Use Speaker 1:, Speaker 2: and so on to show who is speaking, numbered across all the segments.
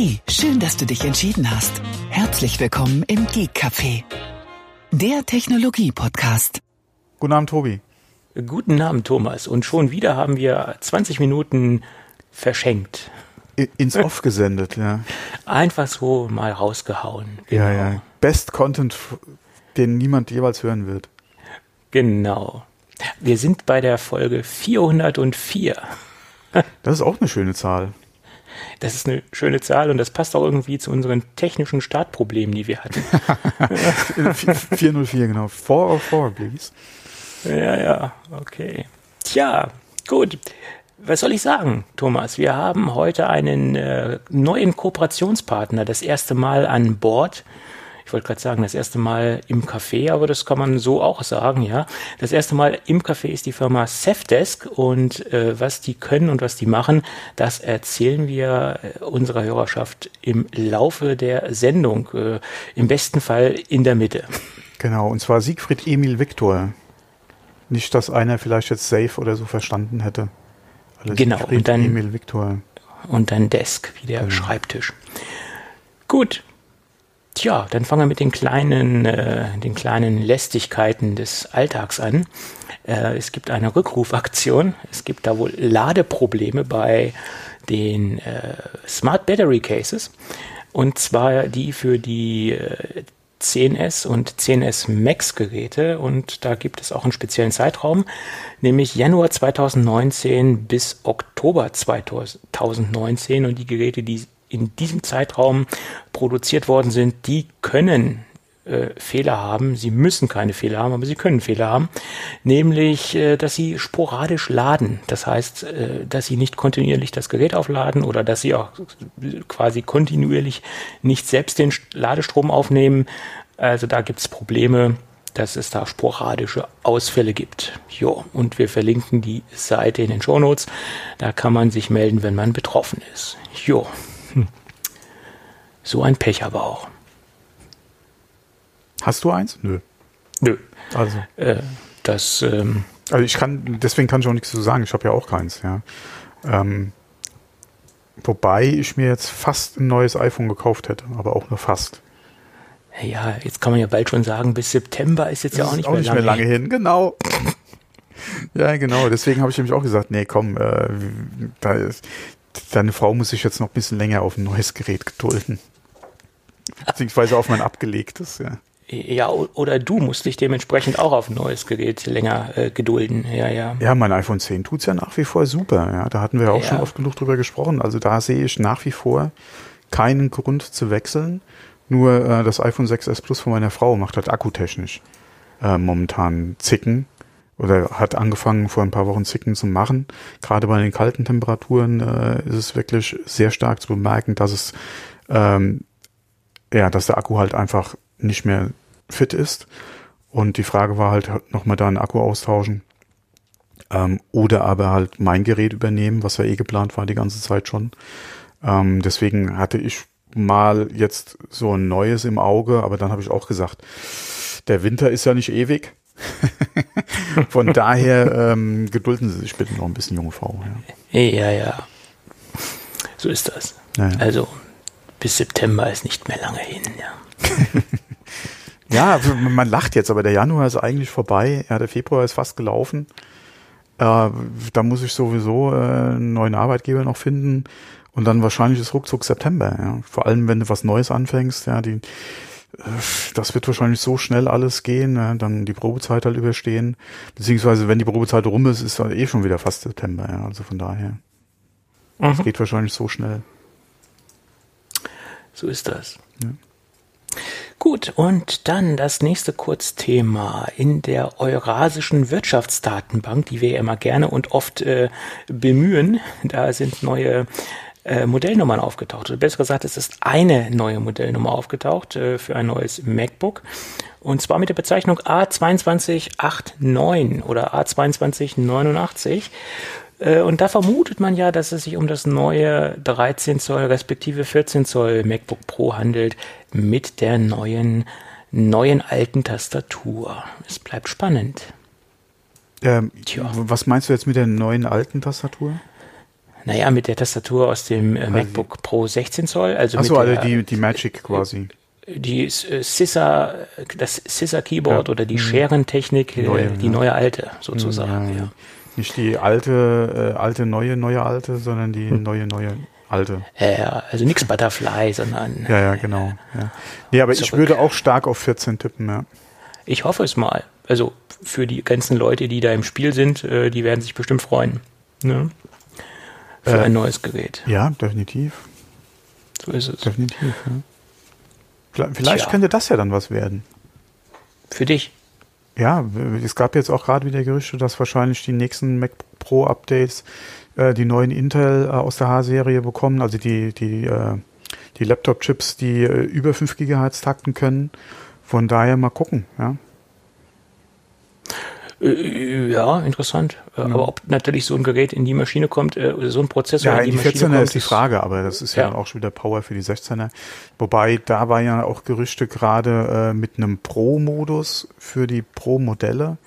Speaker 1: Hey, schön, dass du dich entschieden hast. Herzlich willkommen im Geek Café, der Technologie-Podcast.
Speaker 2: Guten Abend, Tobi.
Speaker 3: Guten Abend, Thomas. Und schon wieder haben wir 20 Minuten verschenkt.
Speaker 2: Ins Off gesendet, ja.
Speaker 3: Einfach so mal rausgehauen.
Speaker 2: Genau. Ja, ja. Best Content, den niemand jeweils hören wird.
Speaker 3: Genau. Wir sind bei der Folge 404.
Speaker 2: Das ist auch eine schöne Zahl.
Speaker 3: Das ist eine schöne Zahl und das passt auch irgendwie zu unseren technischen Startproblemen, die wir hatten.
Speaker 2: 404, genau. 404, please.
Speaker 3: Ja, ja, okay. Tja, gut. Was soll ich sagen, Thomas? Wir haben heute einen äh, neuen Kooperationspartner, das erste Mal an Bord ich wollte gerade sagen, das erste Mal im Café, aber das kann man so auch sagen, ja. Das erste Mal im Café ist die Firma Safdesk und äh, was die können und was die machen, das erzählen wir äh, unserer Hörerschaft im Laufe der Sendung, äh, im besten Fall in der Mitte.
Speaker 2: Genau, und zwar Siegfried Emil Viktor. Nicht, dass einer vielleicht jetzt Safe oder so verstanden hätte.
Speaker 3: Also genau, Siegfried und dann Emil Viktor. Und dann Desk, wie der genau. Schreibtisch. Gut, Tja, dann fangen wir mit den kleinen, äh, den kleinen Lästigkeiten des Alltags an. Äh, es gibt eine Rückrufaktion. Es gibt da wohl Ladeprobleme bei den äh, Smart Battery Cases. Und zwar die für die äh, 10S und 10S Max Geräte und da gibt es auch einen speziellen Zeitraum, nämlich Januar 2019 bis Oktober 2019 und die Geräte, die in diesem Zeitraum produziert worden sind, die können äh, Fehler haben. Sie müssen keine Fehler haben, aber sie können Fehler haben. Nämlich, äh, dass sie sporadisch laden. Das heißt, äh, dass sie nicht kontinuierlich das Gerät aufladen oder dass sie auch quasi kontinuierlich nicht selbst den Ladestrom aufnehmen. Also da gibt es Probleme, dass es da sporadische Ausfälle gibt. Jo, und wir verlinken die Seite in den Shownotes. Da kann man sich melden, wenn man betroffen ist. Jo. So ein Pech aber auch.
Speaker 2: Hast du eins?
Speaker 3: Nö. Nö. Also. Äh, das. Ähm,
Speaker 2: also ich kann, deswegen kann ich auch nichts zu sagen. Ich habe ja auch keins, ja. Ähm, wobei ich mir jetzt fast ein neues iPhone gekauft hätte, aber auch nur fast.
Speaker 3: Ja, jetzt kann man ja bald schon sagen, bis September ist jetzt das ja auch nicht, auch mehr, nicht lange
Speaker 2: mehr lange hin. hin. Genau. ja, genau. Deswegen habe ich nämlich auch gesagt, nee, komm, äh, da ist, deine Frau muss sich jetzt noch ein bisschen länger auf ein neues Gerät gedulden. Beziehungsweise auf mein abgelegtes, ja.
Speaker 3: Ja, oder du musst dich dementsprechend auch auf ein neues Gerät länger äh, gedulden. Ja, ja.
Speaker 2: Ja, mein iPhone 10 tut's ja nach wie vor super. Ja, da hatten wir auch ja. schon oft genug drüber gesprochen. Also da sehe ich nach wie vor keinen Grund zu wechseln. Nur äh, das iPhone 6s Plus von meiner Frau macht halt akkutechnisch äh, momentan Zicken oder hat angefangen vor ein paar Wochen Zicken zu machen. Gerade bei den kalten Temperaturen äh, ist es wirklich sehr stark zu bemerken, dass es ähm, ja, dass der Akku halt einfach nicht mehr fit ist. Und die Frage war halt nochmal da einen Akku austauschen. Ähm, oder aber halt mein Gerät übernehmen, was ja eh geplant war die ganze Zeit schon. Ähm, deswegen hatte ich mal jetzt so ein neues im Auge, aber dann habe ich auch gesagt, der Winter ist ja nicht ewig. Von daher ähm, gedulden Sie sich bitte noch ein bisschen, junge Frau.
Speaker 3: Ja, ja. ja. So ist das. Ja, ja. Also bis September ist nicht mehr lange hin, ja.
Speaker 2: ja, man lacht jetzt, aber der Januar ist eigentlich vorbei. Ja, der Februar ist fast gelaufen. Äh, da muss ich sowieso äh, einen neuen Arbeitgeber noch finden. Und dann wahrscheinlich ist ruckzuck September, ja. Vor allem, wenn du was Neues anfängst, ja, die, das wird wahrscheinlich so schnell alles gehen, ja, dann die Probezeit halt überstehen. Beziehungsweise, wenn die Probezeit rum ist, ist dann eh schon wieder fast September, ja. Also von daher. Es mhm. geht wahrscheinlich so schnell.
Speaker 3: So ist das. Ja. Gut, und dann das nächste Kurzthema in der Eurasischen Wirtschaftsdatenbank, die wir ja immer gerne und oft äh, bemühen. Da sind neue äh, Modellnummern aufgetaucht. Oder besser gesagt, es ist eine neue Modellnummer aufgetaucht äh, für ein neues MacBook. Und zwar mit der Bezeichnung A2289 oder A2289. Äh, und da vermutet man ja, dass es sich um das neue 13 Zoll respektive 14 Zoll MacBook Pro handelt mit der neuen, neuen alten Tastatur. Es bleibt spannend.
Speaker 2: Ähm, was meinst du jetzt mit der neuen alten Tastatur?
Speaker 3: Naja, mit der Tastatur aus dem äh, MacBook Pro 16 Zoll. Also
Speaker 2: Achso,
Speaker 3: also
Speaker 2: die, die Magic quasi.
Speaker 3: Die äh, Scissor, das Scissor Keyboard ja. oder die mhm. Scherentechnik, äh, neue, die ja. neue alte sozusagen. Ja,
Speaker 2: Nicht die alte, äh, alte, neue, neue alte, sondern die hm. neue, neue alte.
Speaker 3: Ja, also nichts Butterfly, sondern.
Speaker 2: Ja, ja, genau. Ja. Nee, aber zurück. ich würde auch stark auf 14 tippen, ja.
Speaker 3: Ich hoffe es mal. Also für die ganzen Leute, die da im Spiel sind, äh, die werden sich bestimmt freuen. Ne? Für äh, ein neues Gerät.
Speaker 2: Ja, definitiv.
Speaker 3: So ist es.
Speaker 2: Definitiv, ja. Vielleicht, vielleicht könnte das ja dann was werden.
Speaker 3: Für dich?
Speaker 2: Ja, es gab jetzt auch gerade wieder Gerüchte, dass wahrscheinlich die nächsten Mac Pro Updates äh, die neuen Intel äh, aus der H-Serie bekommen, also die, die, äh, die Laptop-Chips, die äh, über 5 GHz takten können. Von daher mal gucken, ja.
Speaker 3: Äh, ja, interessant. Ja. Äh, aber ob natürlich so ein Gerät in die Maschine kommt, äh, so ein Prozessor
Speaker 2: ja, in die, die 14er kommt, ist die Frage, aber das ist ja, ja auch schon wieder Power für die 16er. Wobei, da war ja auch Gerüchte gerade äh, mit einem Pro-Modus für die Pro-Modelle.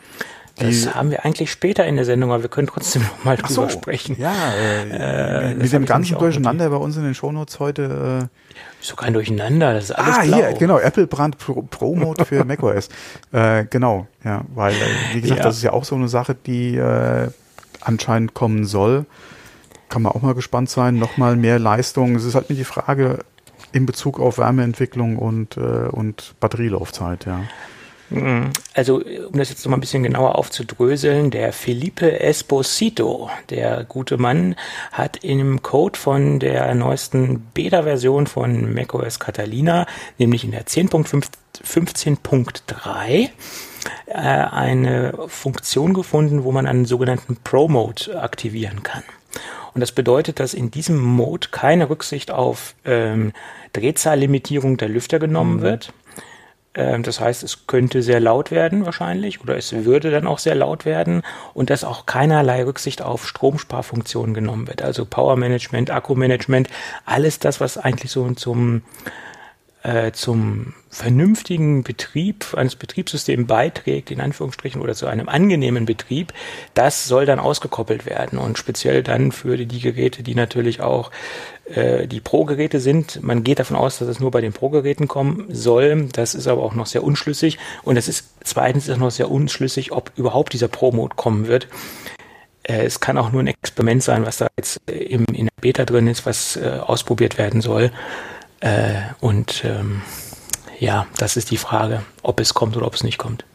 Speaker 3: Das haben wir eigentlich später in der Sendung, aber wir können trotzdem noch mal drüber so, sprechen.
Speaker 2: Ja, äh, äh, mit dem ganzen Durcheinander bei uns in den Shownotes heute.
Speaker 3: Äh, so kein Durcheinander, das ist alles Ah,
Speaker 2: blau. hier, genau, Apple Brand Pro, Pro Mode für macOS. äh, genau, ja, weil, äh, wie gesagt, ja. das ist ja auch so eine Sache, die äh, anscheinend kommen soll. Kann man auch mal gespannt sein. Nochmal mehr Leistung. Es ist halt mir die Frage in Bezug auf Wärmeentwicklung und, äh, und Batterielaufzeit, ja.
Speaker 3: Also, um das jetzt noch mal ein bisschen genauer aufzudröseln, der Felipe Esposito, der gute Mann, hat im Code von der neuesten Beta-Version von macOS Catalina, nämlich in der 10.15.3, äh, eine Funktion gefunden, wo man einen sogenannten Pro-Mode aktivieren kann. Und das bedeutet, dass in diesem Mode keine Rücksicht auf ähm, Drehzahllimitierung der Lüfter genommen mhm. wird das heißt, es könnte sehr laut werden wahrscheinlich oder es würde dann auch sehr laut werden und dass auch keinerlei Rücksicht auf Stromsparfunktionen genommen wird. Also Powermanagement, Akkumanagement, alles das, was eigentlich so zum äh, zum vernünftigen Betrieb eines Betriebssystems beiträgt, in Anführungsstrichen, oder zu einem angenehmen Betrieb, das soll dann ausgekoppelt werden. Und speziell dann für die Geräte, die natürlich auch äh, die Pro-Geräte sind. Man geht davon aus, dass es nur bei den Pro-Geräten kommen soll. Das ist aber auch noch sehr unschlüssig. Und es ist zweitens ist noch sehr unschlüssig, ob überhaupt dieser Pro-Mode kommen wird. Äh, es kann auch nur ein Experiment sein, was da jetzt im, in der Beta drin ist, was äh, ausprobiert werden soll. Äh, und ähm, ja, das ist die Frage, ob es kommt oder ob es nicht kommt.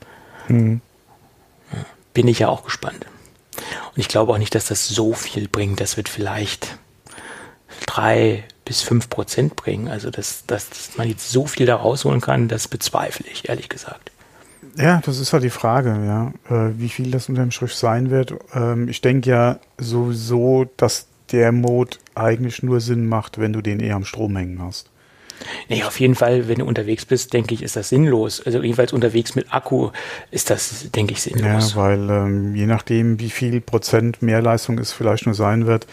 Speaker 3: Mhm. Bin ich ja auch gespannt. Und ich glaube auch nicht, dass das so viel bringt. Das wird vielleicht drei bis fünf Prozent bringen. Also, dass, dass man jetzt so viel da rausholen kann, das bezweifle ich, ehrlich gesagt.
Speaker 2: Ja, das ist halt die Frage, ja, äh, wie viel das unter dem Strich sein wird. Ähm, ich denke ja sowieso, dass der Mode eigentlich nur Sinn macht, wenn du den eher am Strom hängen hast.
Speaker 3: Nee, auf jeden Fall, wenn du unterwegs bist, denke ich, ist das sinnlos. Also jedenfalls unterwegs mit Akku ist das, denke ich, sinnlos.
Speaker 2: Ja, weil ähm, je nachdem, wie viel Prozent mehr Leistung es vielleicht nur sein wird,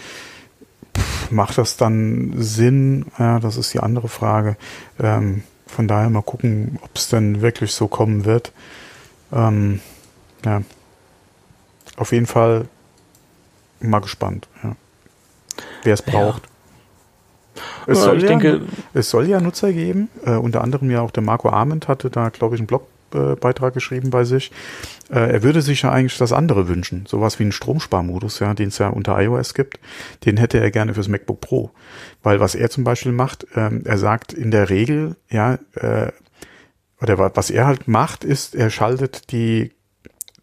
Speaker 2: pff, macht das dann Sinn? Ja, das ist die andere Frage. Ähm, von daher mal gucken, ob es denn wirklich so kommen wird. Ähm, ja. Auf jeden Fall mal gespannt, ja. wer es braucht. Es, soll ich ja, denke, es soll ja Nutzer geben, äh, unter anderem ja auch der Marco Arment hatte da, glaube ich, einen Blogbeitrag geschrieben bei sich. Äh, er würde sich ja eigentlich das andere wünschen, sowas wie einen Stromsparmodus, ja, den es ja unter iOS gibt, den hätte er gerne fürs MacBook Pro. Weil was er zum Beispiel macht, ähm, er sagt in der Regel, ja, äh, oder was er halt macht, ist, er schaltet die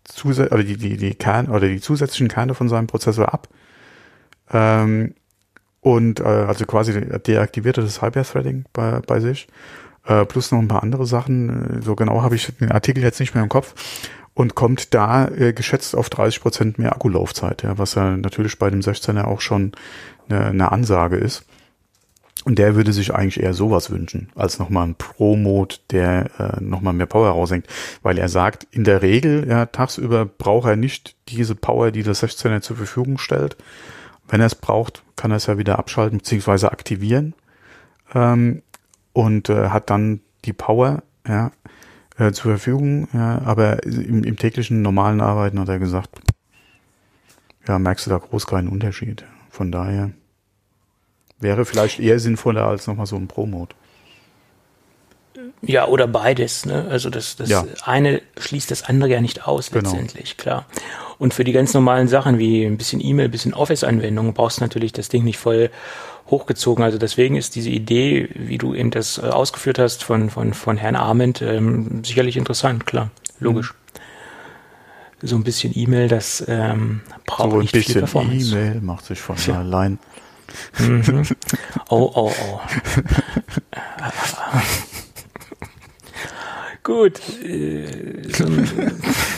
Speaker 2: Zusä oder die, die, die Kern oder die zusätzlichen Kerne von seinem Prozessor ab. Ähm, und äh, also quasi deaktivierte das Hyper-Threading bei, bei sich. Äh, plus noch ein paar andere Sachen. So genau habe ich den Artikel jetzt nicht mehr im Kopf. Und kommt da äh, geschätzt auf 30 Prozent mehr Akkulaufzeit, ja, was ja natürlich bei dem 16er auch schon eine, eine Ansage ist. Und der würde sich eigentlich eher sowas wünschen, als nochmal ein Pro-Mode, der äh, nochmal mehr Power raushängt. Weil er sagt, in der Regel, ja, tagsüber braucht er nicht diese Power, die das 16er zur Verfügung stellt. Wenn er es braucht, kann er es ja wieder abschalten bzw. aktivieren ähm, und äh, hat dann die Power ja, äh, zur Verfügung. Ja, aber im, im täglichen normalen Arbeiten hat er gesagt, ja, merkst du da groß keinen Unterschied. Von daher. Wäre vielleicht eher sinnvoller als nochmal so ein Pro-Mode.
Speaker 3: Ja, oder beides. Ne? Also das, das ja. eine schließt das andere ja nicht aus genau. letztendlich, klar. Und für die ganz normalen Sachen wie ein bisschen E-Mail, ein bisschen Office-Anwendungen brauchst du natürlich das Ding nicht voll hochgezogen. Also deswegen ist diese Idee, wie du eben das äh, ausgeführt hast von, von, von Herrn Arment, ähm, sicherlich interessant, klar, logisch. Mhm. So ein bisschen E-Mail, das ähm, braucht so nicht viel Performance.
Speaker 2: So ein bisschen E-Mail macht sich von ja. allein.
Speaker 3: Mhm. Oh, oh, oh. Gut. Äh,
Speaker 2: so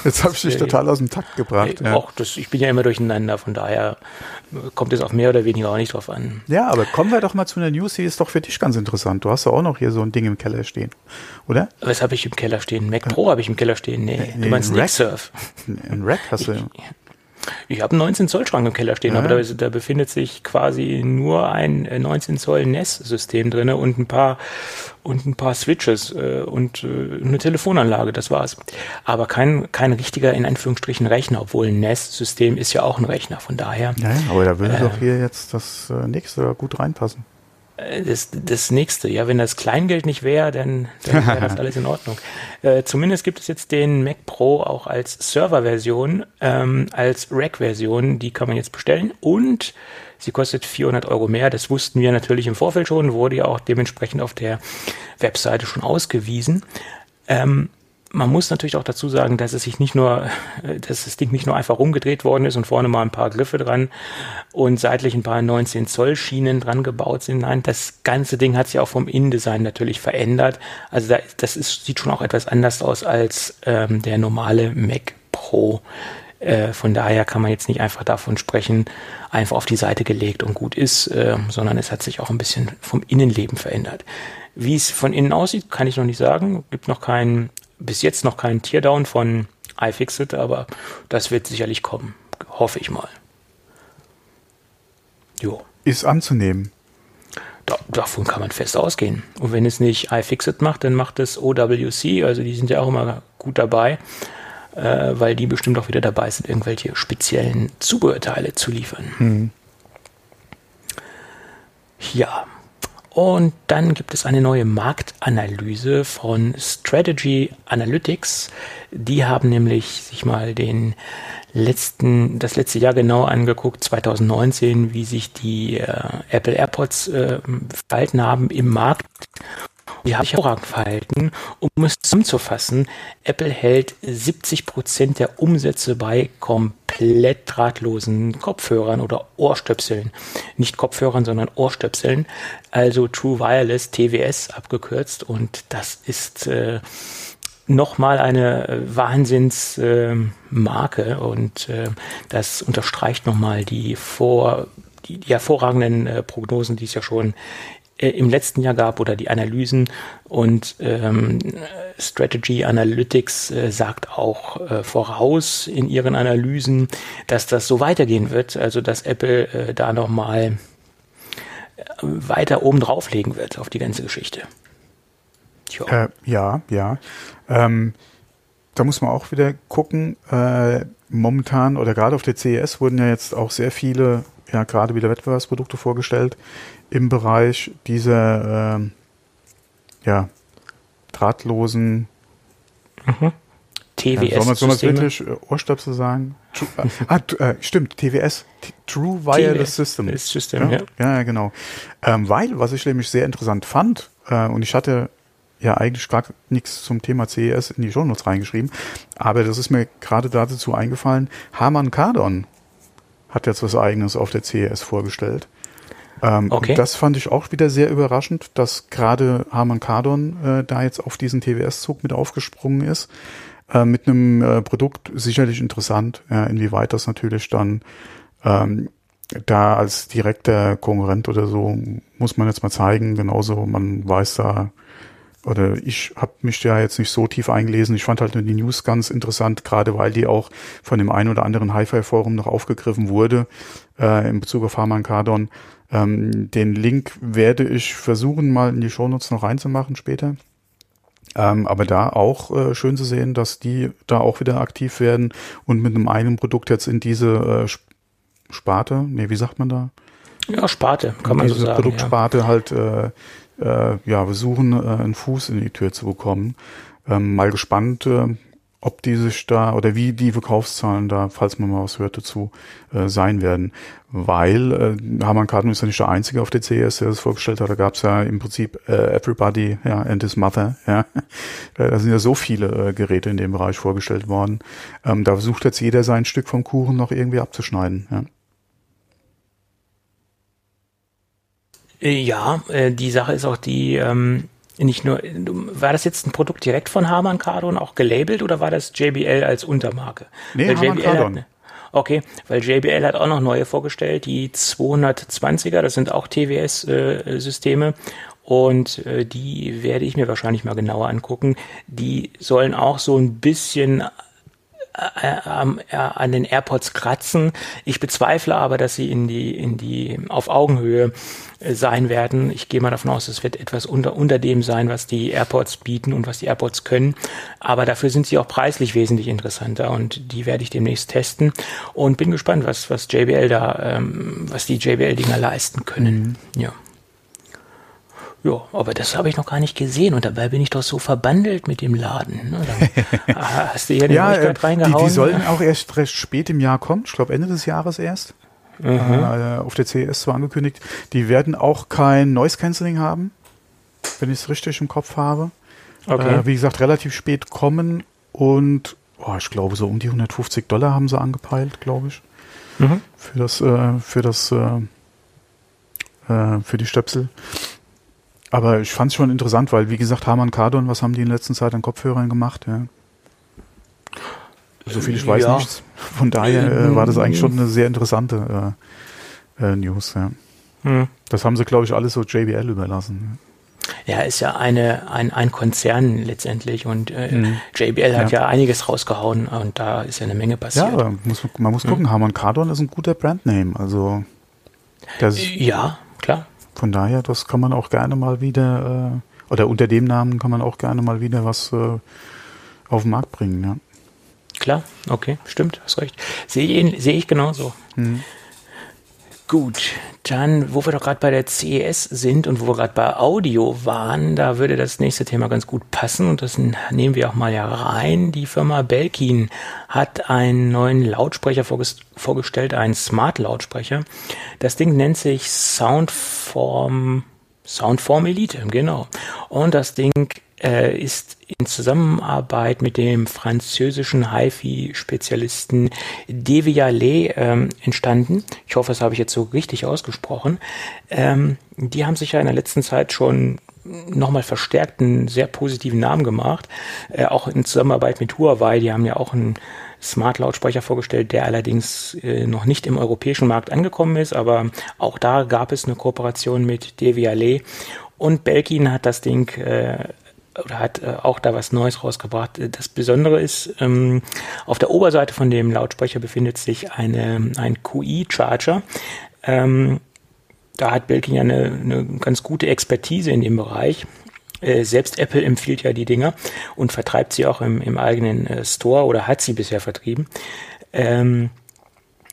Speaker 2: Jetzt habe ich dich total aus dem Takt gebracht.
Speaker 3: Ja. Auch das, ich bin ja immer durcheinander, von daher kommt es auf mehr oder weniger auch nicht drauf an.
Speaker 2: Ja, aber kommen wir doch mal zu einer News, die ist doch für dich ganz interessant. Du hast ja auch noch hier so ein Ding im Keller stehen, oder?
Speaker 3: Was habe ich im Keller stehen? Mac Pro habe ich im Keller stehen. Nee, nee du meinst Nick Surf.
Speaker 2: Ein Rack hast du. Ich,
Speaker 3: ich habe einen 19 Zoll Schrank im Keller stehen, ja. aber da, da, befindet sich quasi nur ein 19 äh, Zoll NES-System drin und ein paar und ein paar Switches äh, und äh, eine Telefonanlage, das war's. Aber kein, kein richtiger, in Anführungsstrichen, Rechner, obwohl ein NES-System ist ja auch ein Rechner, von daher.
Speaker 2: Ja, aber da würde äh, doch hier jetzt das äh, nächste gut reinpassen.
Speaker 3: Äh, das, das nächste, ja, wenn das Kleingeld nicht wäre, dann, dann wäre das alles in Ordnung. Äh, zumindest gibt es jetzt den Mac Pro auch als Server-Version, ähm, als Rack-Version, die kann man jetzt bestellen und sie kostet 400 Euro mehr. Das wussten wir natürlich im Vorfeld schon, wurde ja auch dementsprechend auf der Webseite schon ausgewiesen. Ähm, man muss natürlich auch dazu sagen, dass es sich nicht nur, äh, dass das Ding nicht nur einfach rumgedreht worden ist und vorne mal ein paar Griffe dran und seitlich ein paar 19 Zoll Schienen dran gebaut sind. Nein, das ganze Ding hat sich auch vom Innendesign natürlich verändert. Also da, das ist, sieht schon auch etwas anders aus als ähm, der normale Mac Pro. Äh, von daher kann man jetzt nicht einfach davon sprechen, einfach auf die Seite gelegt und gut ist, äh, sondern es hat sich auch ein bisschen vom Innenleben verändert. Wie es von innen aussieht, kann ich noch nicht sagen. Gibt noch keinen bis jetzt noch kein Teardown von iFixit, aber das wird sicherlich kommen. Hoffe ich mal.
Speaker 2: Jo. Ist anzunehmen.
Speaker 3: Da, davon kann man fest ausgehen. Und wenn es nicht iFixit macht, dann macht es OWC. Also die sind ja auch immer gut dabei, äh, weil die bestimmt auch wieder dabei sind, irgendwelche speziellen Zubehörteile zu liefern. Hm. Ja, und dann gibt es eine neue Marktanalyse von Strategy Analytics. Die haben nämlich sich mal den letzten, das letzte Jahr genau angeguckt, 2019, wie sich die äh, Apple AirPods äh, verhalten haben im Markt. Die haben sich hervorragend verhalten. Um es zusammenzufassen, Apple hält 70 Prozent der Umsätze bei komplett drahtlosen Kopfhörern oder Ohrstöpseln. Nicht Kopfhörern, sondern Ohrstöpseln. Also True Wireless, TWS abgekürzt. Und das ist äh, nochmal eine Wahnsinnsmarke. Äh, und äh, das unterstreicht nochmal die vor die, die hervorragenden äh, Prognosen, die es ja schon äh, im letzten Jahr gab oder die Analysen und ähm, Strategy Analytics äh, sagt auch äh, voraus in ihren Analysen, dass das so weitergehen wird, also dass Apple äh, da nochmal äh, weiter oben drauflegen wird auf die ganze Geschichte.
Speaker 2: Äh, ja, ja. Ähm, da muss man auch wieder gucken. Äh, momentan oder gerade auf der CES wurden ja jetzt auch sehr viele, ja gerade wieder Wettbewerbsprodukte vorgestellt, im Bereich dieser äh, ja, drahtlosen
Speaker 3: mhm. TWS.
Speaker 2: Ja, soll man es wirklich äh, Ohrstöpsel sagen? True, äh, ah, äh, stimmt, TWS, True Wireless System.
Speaker 3: System ja,
Speaker 2: ja. ja genau. Ähm, weil, was ich nämlich sehr interessant fand, äh, und ich hatte ja eigentlich gar nichts zum Thema CES in die Shownotes reingeschrieben, aber das ist mir gerade dazu eingefallen, Harman Kardon hat jetzt was eigenes auf der CES vorgestellt. Ähm, okay. Das fand ich auch wieder sehr überraschend, dass gerade Harman Kardon äh, da jetzt auf diesen TWS-Zug mit aufgesprungen ist. Äh, mit einem äh, Produkt sicherlich interessant, ja, inwieweit das natürlich dann ähm, da als direkter Konkurrent oder so muss man jetzt mal zeigen. Genauso, man weiß da, oder ich habe mich ja jetzt nicht so tief eingelesen. Ich fand halt nur die News ganz interessant, gerade weil die auch von dem einen oder anderen Hi-Fi-Forum noch aufgegriffen wurde äh, in Bezug auf Harman Kardon. Ähm, den Link werde ich versuchen, mal in die Shownotes noch reinzumachen später. Ähm, aber da auch äh, schön zu sehen, dass die da auch wieder aktiv werden und mit einem einen Produkt jetzt in diese äh, Sparte, nee, wie sagt man da?
Speaker 3: Ja, Sparte, kann man so sagen.
Speaker 2: Produktsparte ja. halt äh, äh, ja, versuchen, äh, einen Fuß in die Tür zu bekommen. Ähm, mal gespannt, äh, ob die sich da oder wie die Verkaufszahlen da, falls man mal was hört dazu, äh, sein werden. Weil äh, Harman Kardon ist ja nicht der Einzige auf der CES, der das vorgestellt hat. Da gab es ja im Prinzip äh, Everybody ja, and his mother. Ja. Äh, da sind ja so viele äh, Geräte in dem Bereich vorgestellt worden. Ähm, da versucht jetzt jeder sein Stück vom Kuchen noch irgendwie abzuschneiden. Ja.
Speaker 3: Äh, ja, äh, die Sache ist auch die, ähm, nicht nur, war das jetzt ein Produkt direkt von Harman Kardon auch gelabelt oder war das JBL als Untermarke?
Speaker 2: Nee, weil Harman JBL Kardon.
Speaker 3: Hat, okay, weil JBL hat auch noch neue vorgestellt, die 220er, das sind auch TWS-Systeme äh, und äh, die werde ich mir wahrscheinlich mal genauer angucken. Die sollen auch so ein bisschen an den AirPods kratzen. Ich bezweifle aber, dass sie in die, in die, auf Augenhöhe äh, sein werden. Ich gehe mal davon aus, es wird etwas unter, unter dem sein, was die AirPods bieten und was die AirPods können. Aber dafür sind sie auch preislich wesentlich interessanter und die werde ich demnächst testen und bin gespannt, was, was JBL da, ähm, was die JBL-Dinger leisten können. Mhm. Ja. Ja, aber das habe ich noch gar nicht gesehen und dabei bin ich doch so verbandelt mit dem Laden. Ne?
Speaker 2: hast du hier die ja, äh, reingehauen? Die, die sollen auch erst recht spät im Jahr kommen, ich glaube Ende des Jahres erst. Mhm. Äh, auf der CES zwar angekündigt. Die werden auch kein Noise Cancelling haben, wenn ich es richtig im Kopf habe. Okay. Äh, wie gesagt, relativ spät kommen und oh, ich glaube so um die 150 Dollar haben sie angepeilt, glaube ich. Mhm. Für das, äh, für das, äh, äh für die Stöpsel. Aber ich fand es schon interessant, weil, wie gesagt, Harman Kardon, was haben die in letzter Zeit an Kopfhörern gemacht? Ja. So viel ich weiß ja. nichts. Von daher äh, war das eigentlich schon eine sehr interessante äh, äh, News. Ja. Hm. Das haben sie, glaube ich, alles so JBL überlassen.
Speaker 3: Ja, ist ja eine, ein, ein Konzern letztendlich und äh, mhm. JBL hat ja. ja. einiges rausgehauen und da ist ja eine Menge passiert. Ja,
Speaker 2: aber muss, man muss gucken, mhm. Harman Kardon ist ein guter Brandname. Also
Speaker 3: das, ja, klar.
Speaker 2: Von daher, das kann man auch gerne mal wieder, äh, oder unter dem Namen kann man auch gerne mal wieder was äh, auf den Markt bringen, ja.
Speaker 3: Klar, okay, stimmt, hast recht. Sehe ich, sehe ich genauso. Mhm. Gut, dann, wo wir doch gerade bei der CES sind und wo wir gerade bei Audio waren, da würde das nächste Thema ganz gut passen und das nehmen wir auch mal ja rein. Die Firma Belkin hat einen neuen Lautsprecher vorgestellt, einen Smart-Lautsprecher. Das Ding nennt sich Soundform, Soundform Elite, genau. Und das Ding äh, ist in Zusammenarbeit mit dem französischen HiFi-Spezialisten Devialet ähm, entstanden. Ich hoffe, das habe ich jetzt so richtig ausgesprochen. Ähm, die haben sich ja in der letzten Zeit schon nochmal verstärkt einen sehr positiven Namen gemacht. Äh, auch in Zusammenarbeit mit Huawei, die haben ja auch einen Smart-Lautsprecher vorgestellt, der allerdings äh, noch nicht im europäischen Markt angekommen ist, aber auch da gab es eine Kooperation mit Devialet und Belkin hat das Ding äh, oder hat äh, auch da was Neues rausgebracht. Das Besondere ist, ähm, auf der Oberseite von dem Lautsprecher befindet sich eine, ein QI-Charger. Ähm, da hat Belkin ja eine, eine ganz gute Expertise in dem Bereich. Äh, selbst Apple empfiehlt ja die Dinger und vertreibt sie auch im, im eigenen äh, Store oder hat sie bisher vertrieben. Ähm,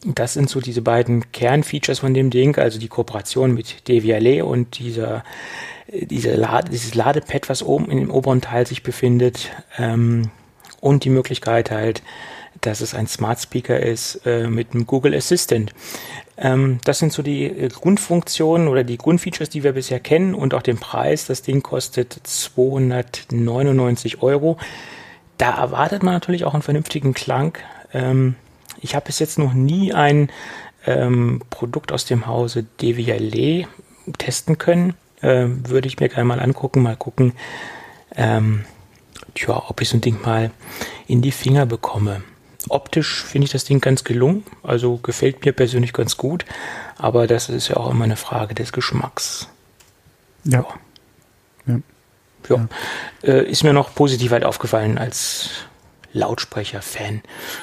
Speaker 3: das sind so diese beiden Kernfeatures von dem Ding, also die Kooperation mit Devialet und dieser diese Lade, dieses Ladepad, was oben in dem oberen Teil sich befindet, ähm, und die Möglichkeit halt, dass es ein Smart Speaker ist äh, mit einem Google Assistant. Ähm, das sind so die äh, Grundfunktionen oder die Grundfeatures, die wir bisher kennen und auch den Preis. Das Ding kostet 299 Euro. Da erwartet man natürlich auch einen vernünftigen Klang. Ähm, ich habe bis jetzt noch nie ein ähm, Produkt aus dem Hause Devialet testen können äh, würde ich mir gerne mal angucken, mal gucken, ähm, tja, ob ich so ein Ding mal in die Finger bekomme. Optisch finde ich das Ding ganz gelungen, also gefällt mir persönlich ganz gut, aber das ist ja auch immer eine Frage des Geschmacks.
Speaker 2: Ja.
Speaker 3: Ja. ja. ja. Äh, ist mir noch positiv halt aufgefallen als Lautsprecher-Fan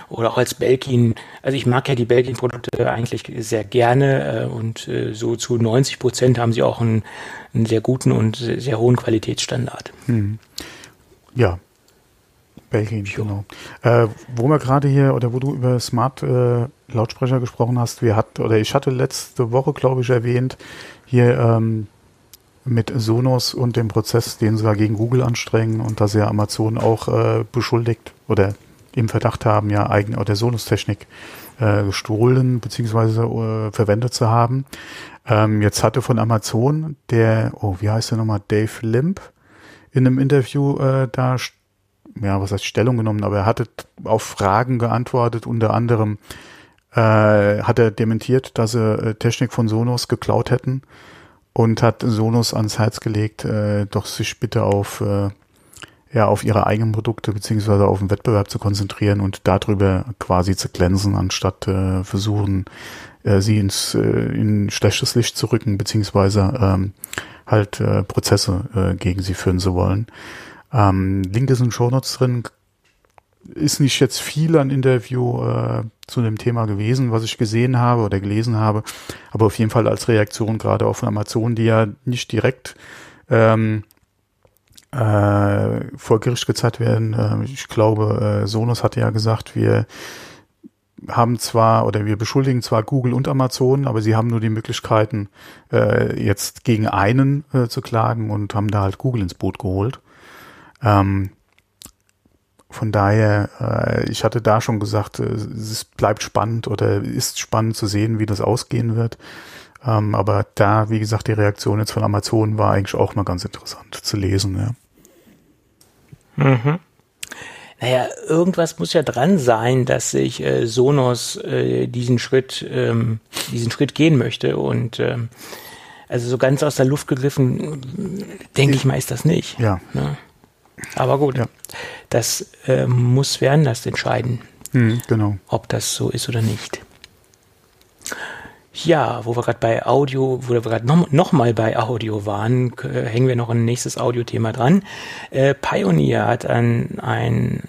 Speaker 3: oder auch als Belkin. Also ich mag ja die Belkin-Produkte eigentlich sehr gerne äh, und äh, so zu 90 Prozent haben sie auch einen, einen sehr guten und sehr hohen Qualitätsstandard. Hm.
Speaker 2: Ja. Belgien, genau. Äh, wo wir gerade hier oder wo du über Smart äh, Lautsprecher gesprochen hast, wir hat oder ich hatte letzte Woche, glaube ich, erwähnt, hier ähm, mit Sonos und dem Prozess, den sie da gegen Google anstrengen und dass ja Amazon auch äh, beschuldigt oder im Verdacht haben, ja eigen oder Sonos-Technik äh, gestohlen beziehungsweise äh, verwendet zu haben. Ähm, jetzt hatte von Amazon der, oh, wie heißt der nochmal, Dave Limp in einem Interview äh, da, ja, was heißt Stellung genommen, aber er hatte auf Fragen geantwortet, unter anderem äh, hat er dementiert, dass sie äh, Technik von Sonos geklaut hätten und hat Sonos ans Herz gelegt, äh, doch sich bitte auf äh, ja auf ihre eigenen Produkte beziehungsweise auf den Wettbewerb zu konzentrieren und darüber quasi zu glänzen, anstatt äh, versuchen, äh, sie ins äh, in schlechtes Licht zu rücken beziehungsweise ähm, halt äh, Prozesse äh, gegen sie führen zu wollen. Ähm, Link ist in Shownotes drin, ist nicht jetzt viel an Interview äh, zu dem Thema gewesen, was ich gesehen habe oder gelesen habe, aber auf jeden Fall als Reaktion gerade von Amazon, die ja nicht direkt ähm, äh, vor Gericht gezeigt werden. Äh, ich glaube, äh, Sonos hatte ja gesagt, wir haben zwar oder wir beschuldigen zwar Google und Amazon, aber sie haben nur die Möglichkeiten, äh, jetzt gegen einen äh, zu klagen und haben da halt Google ins Boot geholt. Ähm, von daher, äh, ich hatte da schon gesagt, äh, es bleibt spannend oder ist spannend zu sehen, wie das ausgehen wird. Ähm, aber da, wie gesagt, die Reaktion jetzt von Amazon war eigentlich auch mal ganz interessant zu lesen.
Speaker 3: Ja. Mhm. Naja, irgendwas muss ja dran sein, dass sich äh, Sonos äh, diesen Schritt, ähm, diesen Schritt gehen möchte und ähm, also so ganz aus der Luft gegriffen, denke ich mal, ist das nicht.
Speaker 2: Ja.
Speaker 3: Ne? Aber gut, ja. Das äh, muss wer anders entscheiden.
Speaker 2: Hm, genau.
Speaker 3: Ob das so ist oder nicht. Ja, wo wir gerade bei Audio, wo wir gerade noch, noch mal bei Audio waren, äh, hängen wir noch ein nächstes Audiothema dran. Äh, Pioneer hat ein, ein,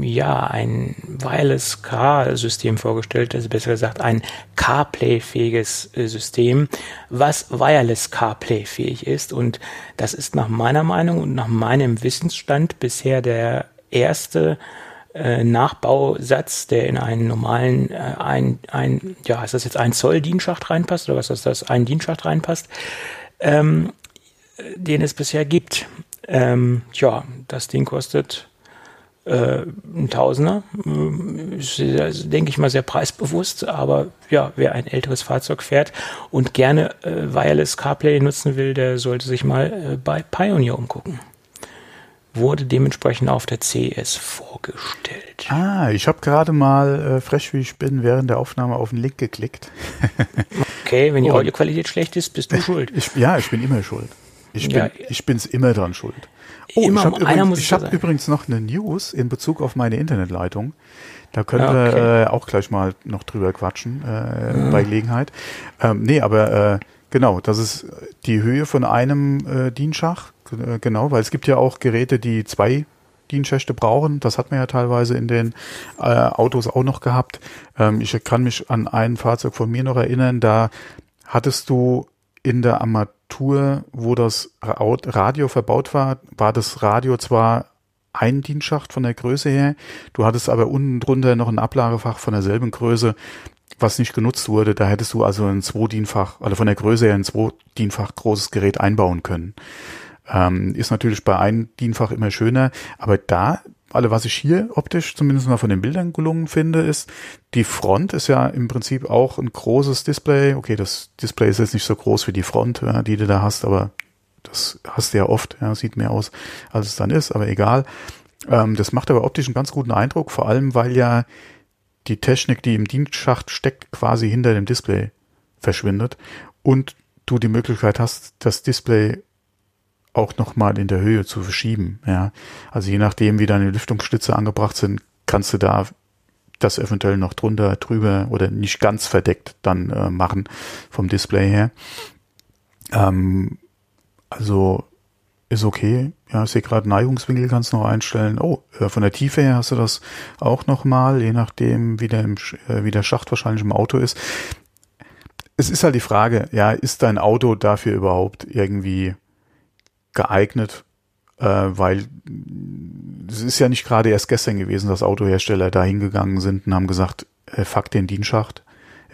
Speaker 3: ja, ein Wireless Car-System vorgestellt, also besser gesagt ein CarPlay-fähiges äh, System, was Wireless CarPlay-fähig ist. Und das ist nach meiner Meinung und nach meinem Wissensstand bisher der erste äh, Nachbausatz, der in einen normalen, äh, ein, ein, ja, ist das jetzt ein Zoll Dienschacht reinpasst oder was ist das, ein Dienschacht reinpasst, ähm, den es bisher gibt. Ähm, tja, das Ding kostet äh, ein Tausender, äh, ist, denke ich mal, sehr preisbewusst, aber ja, wer ein älteres Fahrzeug fährt und gerne äh, Wireless CarPlay nutzen will, der sollte sich mal äh, bei Pioneer umgucken wurde dementsprechend auf der CS vorgestellt.
Speaker 2: Ah, ich habe gerade mal, äh, frech wie ich bin, während der Aufnahme auf den Link geklickt.
Speaker 3: okay, wenn die Audioqualität schlecht ist, bist du schuld.
Speaker 2: Ich, ja, ich bin immer schuld. Ich bin, ja, ich bin's immer dran schuld. Oh, immer ich habe übrigens, hab übrigens noch eine News in Bezug auf meine Internetleitung. Da können okay. wir äh, auch gleich mal noch drüber quatschen äh, ja. bei Gelegenheit. Ähm, nee, aber äh, genau, das ist die Höhe von einem äh, Dienschach äh, genau, weil es gibt ja auch Geräte, die zwei Dienschächte brauchen. Das hat man ja teilweise in den äh, Autos auch noch gehabt. Ähm, ich kann mich an ein Fahrzeug von mir noch erinnern, da hattest du in der Armatur, wo das Radio verbaut war, war das Radio zwar ein Dienstschacht von der Größe her, du hattest aber unten drunter noch ein Ablagefach von derselben Größe, was nicht genutzt wurde. Da hättest du also ein Zwei-Dienfach, also von der Größe her ein Zwei-Dienfach großes Gerät einbauen können. Ähm, ist natürlich bei einem Dienfach immer schöner, aber da, alle was ich hier optisch zumindest mal von den Bildern gelungen finde, ist, die Front ist ja im Prinzip auch ein großes Display. Okay, das Display ist jetzt nicht so groß wie die Front, ja, die du da hast, aber das hast du ja oft, ja, sieht mehr aus, als es dann ist, aber egal. Ähm, das macht aber optisch einen ganz guten Eindruck, vor allem weil ja die Technik, die im Dienstschacht steckt, quasi hinter dem Display verschwindet und du die Möglichkeit hast, das Display auch nochmal in der Höhe zu verschieben. Ja, also je nachdem, wie deine Lüftungsstütze angebracht sind, kannst du da das eventuell noch drunter, drüber oder nicht ganz verdeckt dann äh, machen vom Display her. Ähm, also ist okay. Ja, ich sehe gerade Neigungswinkel kannst du noch einstellen. Oh, von der Tiefe her hast du das auch nochmal, je nachdem, wie der, im, äh, wie der Schacht wahrscheinlich im Auto ist. Es ist halt die Frage, ja, ist dein Auto dafür überhaupt irgendwie geeignet, äh, weil es ist ja nicht gerade erst gestern gewesen, dass Autohersteller da hingegangen sind und haben gesagt, äh, fuck den Dienschacht.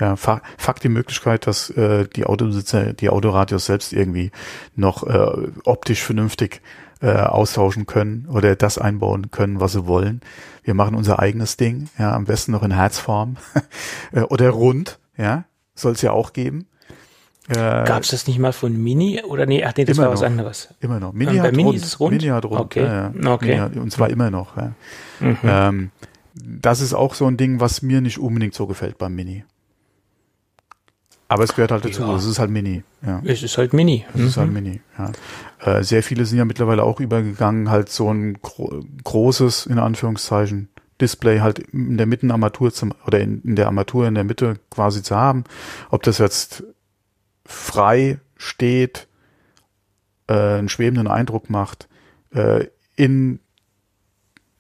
Speaker 2: Ja, fuck, die Möglichkeit, dass äh, die Autobesitzer die Autoradios selbst irgendwie noch äh, optisch vernünftig äh, austauschen können oder das einbauen können, was sie wollen. Wir machen unser eigenes Ding, ja, am besten noch in Herzform äh, oder rund, ja, soll es ja auch geben.
Speaker 3: Äh, Gab es das nicht mal von Mini oder nee, ach nee, das war noch, was anderes.
Speaker 2: Immer noch. Mini ähm, hat Mini rund. ist rund. Mini hat rund.
Speaker 3: Okay. Ja, ja. okay.
Speaker 2: Hat, und zwar immer noch. Ja. Mhm. Ähm, das ist auch so ein Ding, was mir nicht unbedingt so gefällt beim Mini. Aber es gehört halt dazu. Ja. Es ist halt Mini. Ja.
Speaker 3: Es ist halt Mini.
Speaker 2: Es mhm. ist halt mhm. Mini. Ja. Äh, sehr viele sind ja mittlerweile auch übergegangen, halt so ein gro großes, in Anführungszeichen, Display halt in der Mittenarmatur zum, oder in, in der Armatur in der Mitte quasi zu haben. Ob das jetzt frei steht, äh, einen schwebenden Eindruck macht, äh, in,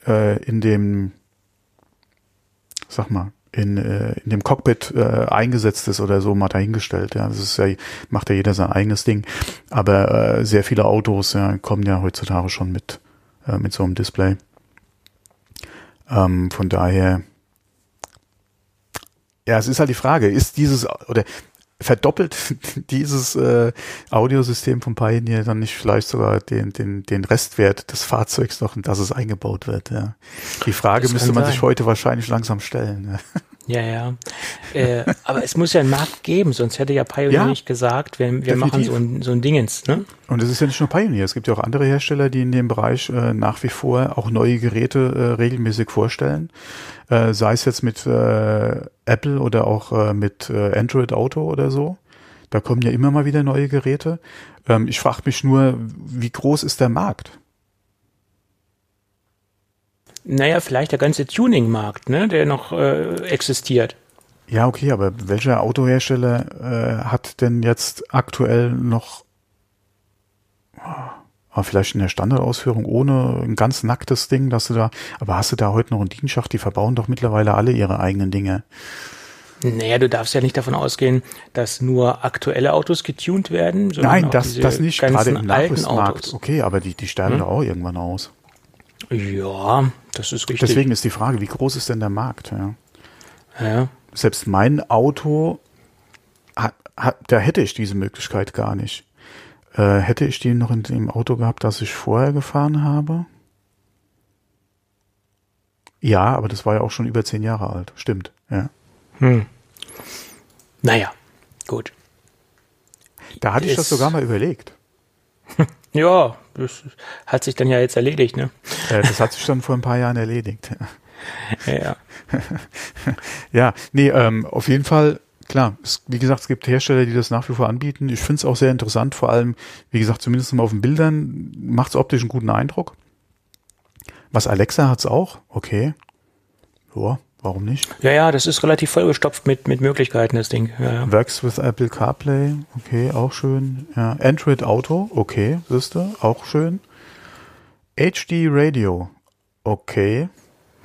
Speaker 2: äh, in dem, sag mal, in, äh, in dem Cockpit äh, eingesetzt ist oder so mal dahingestellt. Ja, das ist ja, macht ja jeder sein eigenes Ding. Aber äh, sehr viele Autos ja, kommen ja heutzutage schon mit, äh, mit so einem Display. Ähm, von daher, ja, es ist halt die Frage, ist dieses oder verdoppelt dieses äh, Audiosystem von Pioneer dann nicht vielleicht sogar den, den, den Restwert des Fahrzeugs noch, in das es eingebaut wird. Ja. Die Frage das müsste man sein. sich heute wahrscheinlich langsam stellen.
Speaker 3: Ja, ja. Äh, aber es muss ja einen Markt geben, sonst hätte ja Pioneer ja, nicht gesagt, wir, wir machen so ein, so ein Dingens. Ne?
Speaker 2: Und es ist ja nicht nur Pioneer, es gibt ja auch andere Hersteller, die in dem Bereich äh, nach wie vor auch neue Geräte äh, regelmäßig vorstellen. Äh, sei es jetzt mit äh, Apple oder auch äh, mit äh, Android Auto oder so. Da kommen ja immer mal wieder neue Geräte. Ähm, ich frage mich nur, wie groß ist der Markt?
Speaker 3: Naja, vielleicht der ganze Tuning-Markt, ne, der noch äh, existiert.
Speaker 2: Ja, okay, aber welcher Autohersteller äh, hat denn jetzt aktuell noch oh, vielleicht in der Standardausführung ohne ein ganz nacktes Ding, dass du da, aber hast du da heute noch einen Dienstschacht? Die verbauen doch mittlerweile alle ihre eigenen Dinge.
Speaker 3: Naja, du darfst ja nicht davon ausgehen, dass nur aktuelle Autos getuned werden.
Speaker 2: Nein, das, das nicht, gerade im Nachrüstmarkt. Okay, aber die, die sterben hm? doch auch irgendwann aus.
Speaker 3: Ja, das ist richtig.
Speaker 2: Deswegen ist die Frage, wie groß ist denn der Markt? Ja.
Speaker 3: ja.
Speaker 2: Selbst mein Auto, da hätte ich diese Möglichkeit gar nicht. Äh, hätte ich die noch in dem Auto gehabt, das ich vorher gefahren habe? Ja, aber das war ja auch schon über zehn Jahre alt. Stimmt, ja.
Speaker 3: Hm. Naja, gut.
Speaker 2: Da hatte ich das sogar mal überlegt.
Speaker 3: Ja, das hat sich dann ja jetzt erledigt, ne?
Speaker 2: Äh, das hat sich schon vor ein paar Jahren erledigt.
Speaker 3: Ja.
Speaker 2: ja, nee, ähm, auf jeden Fall, klar, es, wie gesagt, es gibt Hersteller, die das nach wie vor anbieten. Ich finde es auch sehr interessant, vor allem, wie gesagt, zumindest mal auf den Bildern macht es optisch einen guten Eindruck. Was Alexa hat es auch, okay. Ja, Warum nicht?
Speaker 3: Ja, ja, das ist relativ vollgestopft mit, mit Möglichkeiten, das Ding. Ja, ja.
Speaker 2: Works with Apple CarPlay, okay, auch schön. Ja, Android Auto, okay, siehste, auch schön. HD Radio, okay.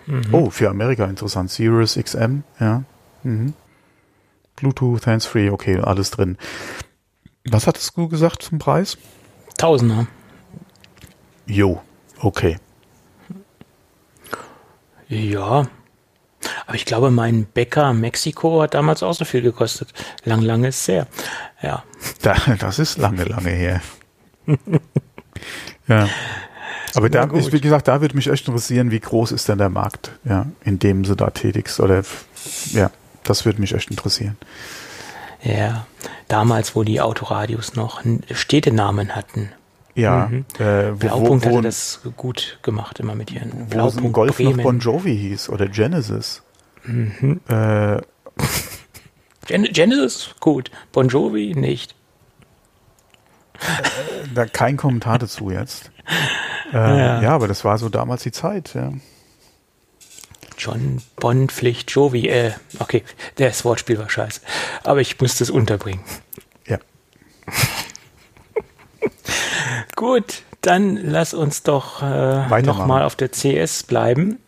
Speaker 2: Mhm. Oh, für Amerika interessant. Sirius XM, ja. Mhm. Bluetooth, Hands-Free, okay, alles drin. Was hattest du gesagt zum Preis?
Speaker 3: Tausender.
Speaker 2: Jo, okay.
Speaker 3: Ja, aber ich glaube, mein Bäcker Mexiko hat damals auch so viel gekostet. Lang, lange ist sehr. Ja.
Speaker 2: Da, das ist lange, lange her. ja. Aber da, ist, wie gesagt, da würde mich echt interessieren, wie groß ist denn der Markt, ja, in dem sie da tätigst oder, ja, das würde mich echt interessieren.
Speaker 3: Ja, damals, wo die Autoradios noch Städtenamen hatten.
Speaker 2: Ja, mhm.
Speaker 3: äh, wo, Blaupunkt wo, wo, hatte das gut gemacht, immer mit ihren
Speaker 2: Blaupunkt. Wo Golf Bremen. noch Bon Jovi hieß oder Genesis.
Speaker 3: Mhm. Äh, Gen Genesis, gut. Bon Jovi nicht.
Speaker 2: Äh, da kein Kommentar dazu jetzt. Äh, ja. ja. aber das war so damals die Zeit, ja.
Speaker 3: John Bon Pflicht Jovi, äh, okay, das Wortspiel war scheiße. Aber ich musste es unterbringen.
Speaker 2: Ja.
Speaker 3: Gut, dann lass uns doch äh, nochmal auf der CS bleiben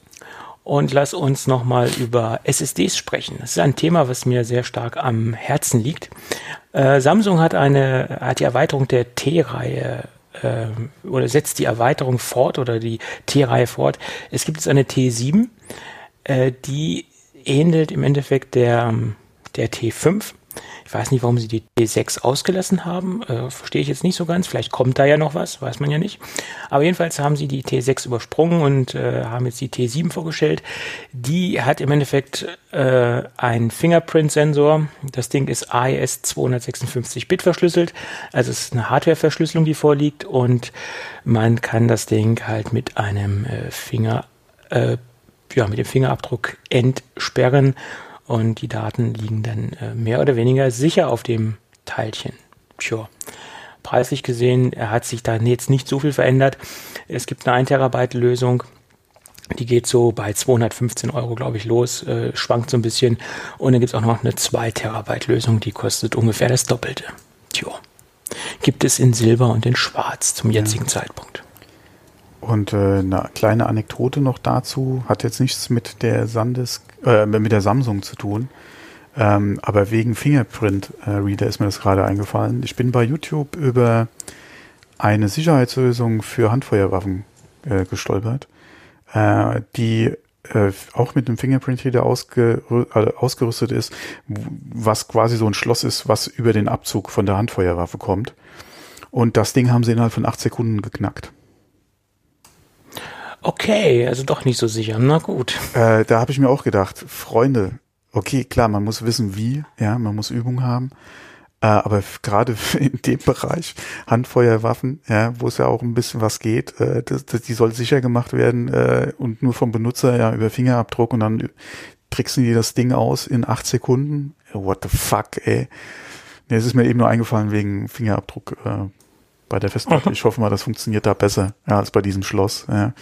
Speaker 3: und lass uns nochmal über SSDs sprechen. Das ist ein Thema, was mir sehr stark am Herzen liegt. Äh, Samsung hat eine, hat die Erweiterung der T-Reihe äh, oder setzt die Erweiterung fort oder die T-Reihe fort. Es gibt jetzt eine T7, äh, die ähnelt im Endeffekt der, der T5 ich weiß nicht, warum sie die T6 ausgelassen haben. Äh, Verstehe ich jetzt nicht so ganz. Vielleicht kommt da ja noch was, weiß man ja nicht. Aber jedenfalls haben sie die T6 übersprungen und äh, haben jetzt die T7 vorgestellt. Die hat im Endeffekt äh, einen Fingerprint-Sensor. Das Ding ist AES 256-Bit verschlüsselt. Also es ist eine Hardware-Verschlüsselung, die vorliegt. Und man kann das Ding halt mit einem äh, Finger, äh, ja, mit dem Fingerabdruck entsperren und die Daten liegen dann äh, mehr oder weniger sicher auf dem Teilchen. Tja. Preislich gesehen hat sich da jetzt nicht so viel verändert. Es gibt eine 1 Terabyte Lösung. Die geht so bei 215 Euro, glaube ich, los, äh, schwankt so ein bisschen. Und dann gibt es auch noch eine 2 Terabyte Lösung, die kostet ungefähr das Doppelte. Tja. Gibt es in Silber und in Schwarz zum jetzigen ja. Zeitpunkt.
Speaker 2: Und äh, eine kleine Anekdote noch dazu, hat jetzt nichts mit der Sandisk, äh, mit der Samsung zu tun. Ähm, aber wegen Fingerprint äh, ist mir das gerade eingefallen. Ich bin bei YouTube über eine Sicherheitslösung für Handfeuerwaffen äh, gestolpert, äh, die äh, auch mit einem Fingerprint Reader ausge, äh, ausgerüstet ist, was quasi so ein Schloss ist, was über den Abzug von der Handfeuerwaffe kommt. Und das Ding haben sie innerhalb von acht Sekunden geknackt.
Speaker 3: Okay, also doch nicht so sicher. Na gut.
Speaker 2: Äh, da habe ich mir auch gedacht, Freunde, okay, klar, man muss wissen, wie, ja, man muss Übung haben. Äh, aber gerade in dem Bereich Handfeuerwaffen, ja, wo es ja auch ein bisschen was geht, äh, das, das, die soll sicher gemacht werden äh, und nur vom Benutzer ja über Fingerabdruck und dann tricksen die das Ding aus in acht Sekunden. What the fuck, ey. Nee, es ist mir eben nur eingefallen wegen Fingerabdruck. Äh, bei der Festplatte. Ich hoffe mal, das funktioniert da besser ja, als bei diesem Schloss. Ja.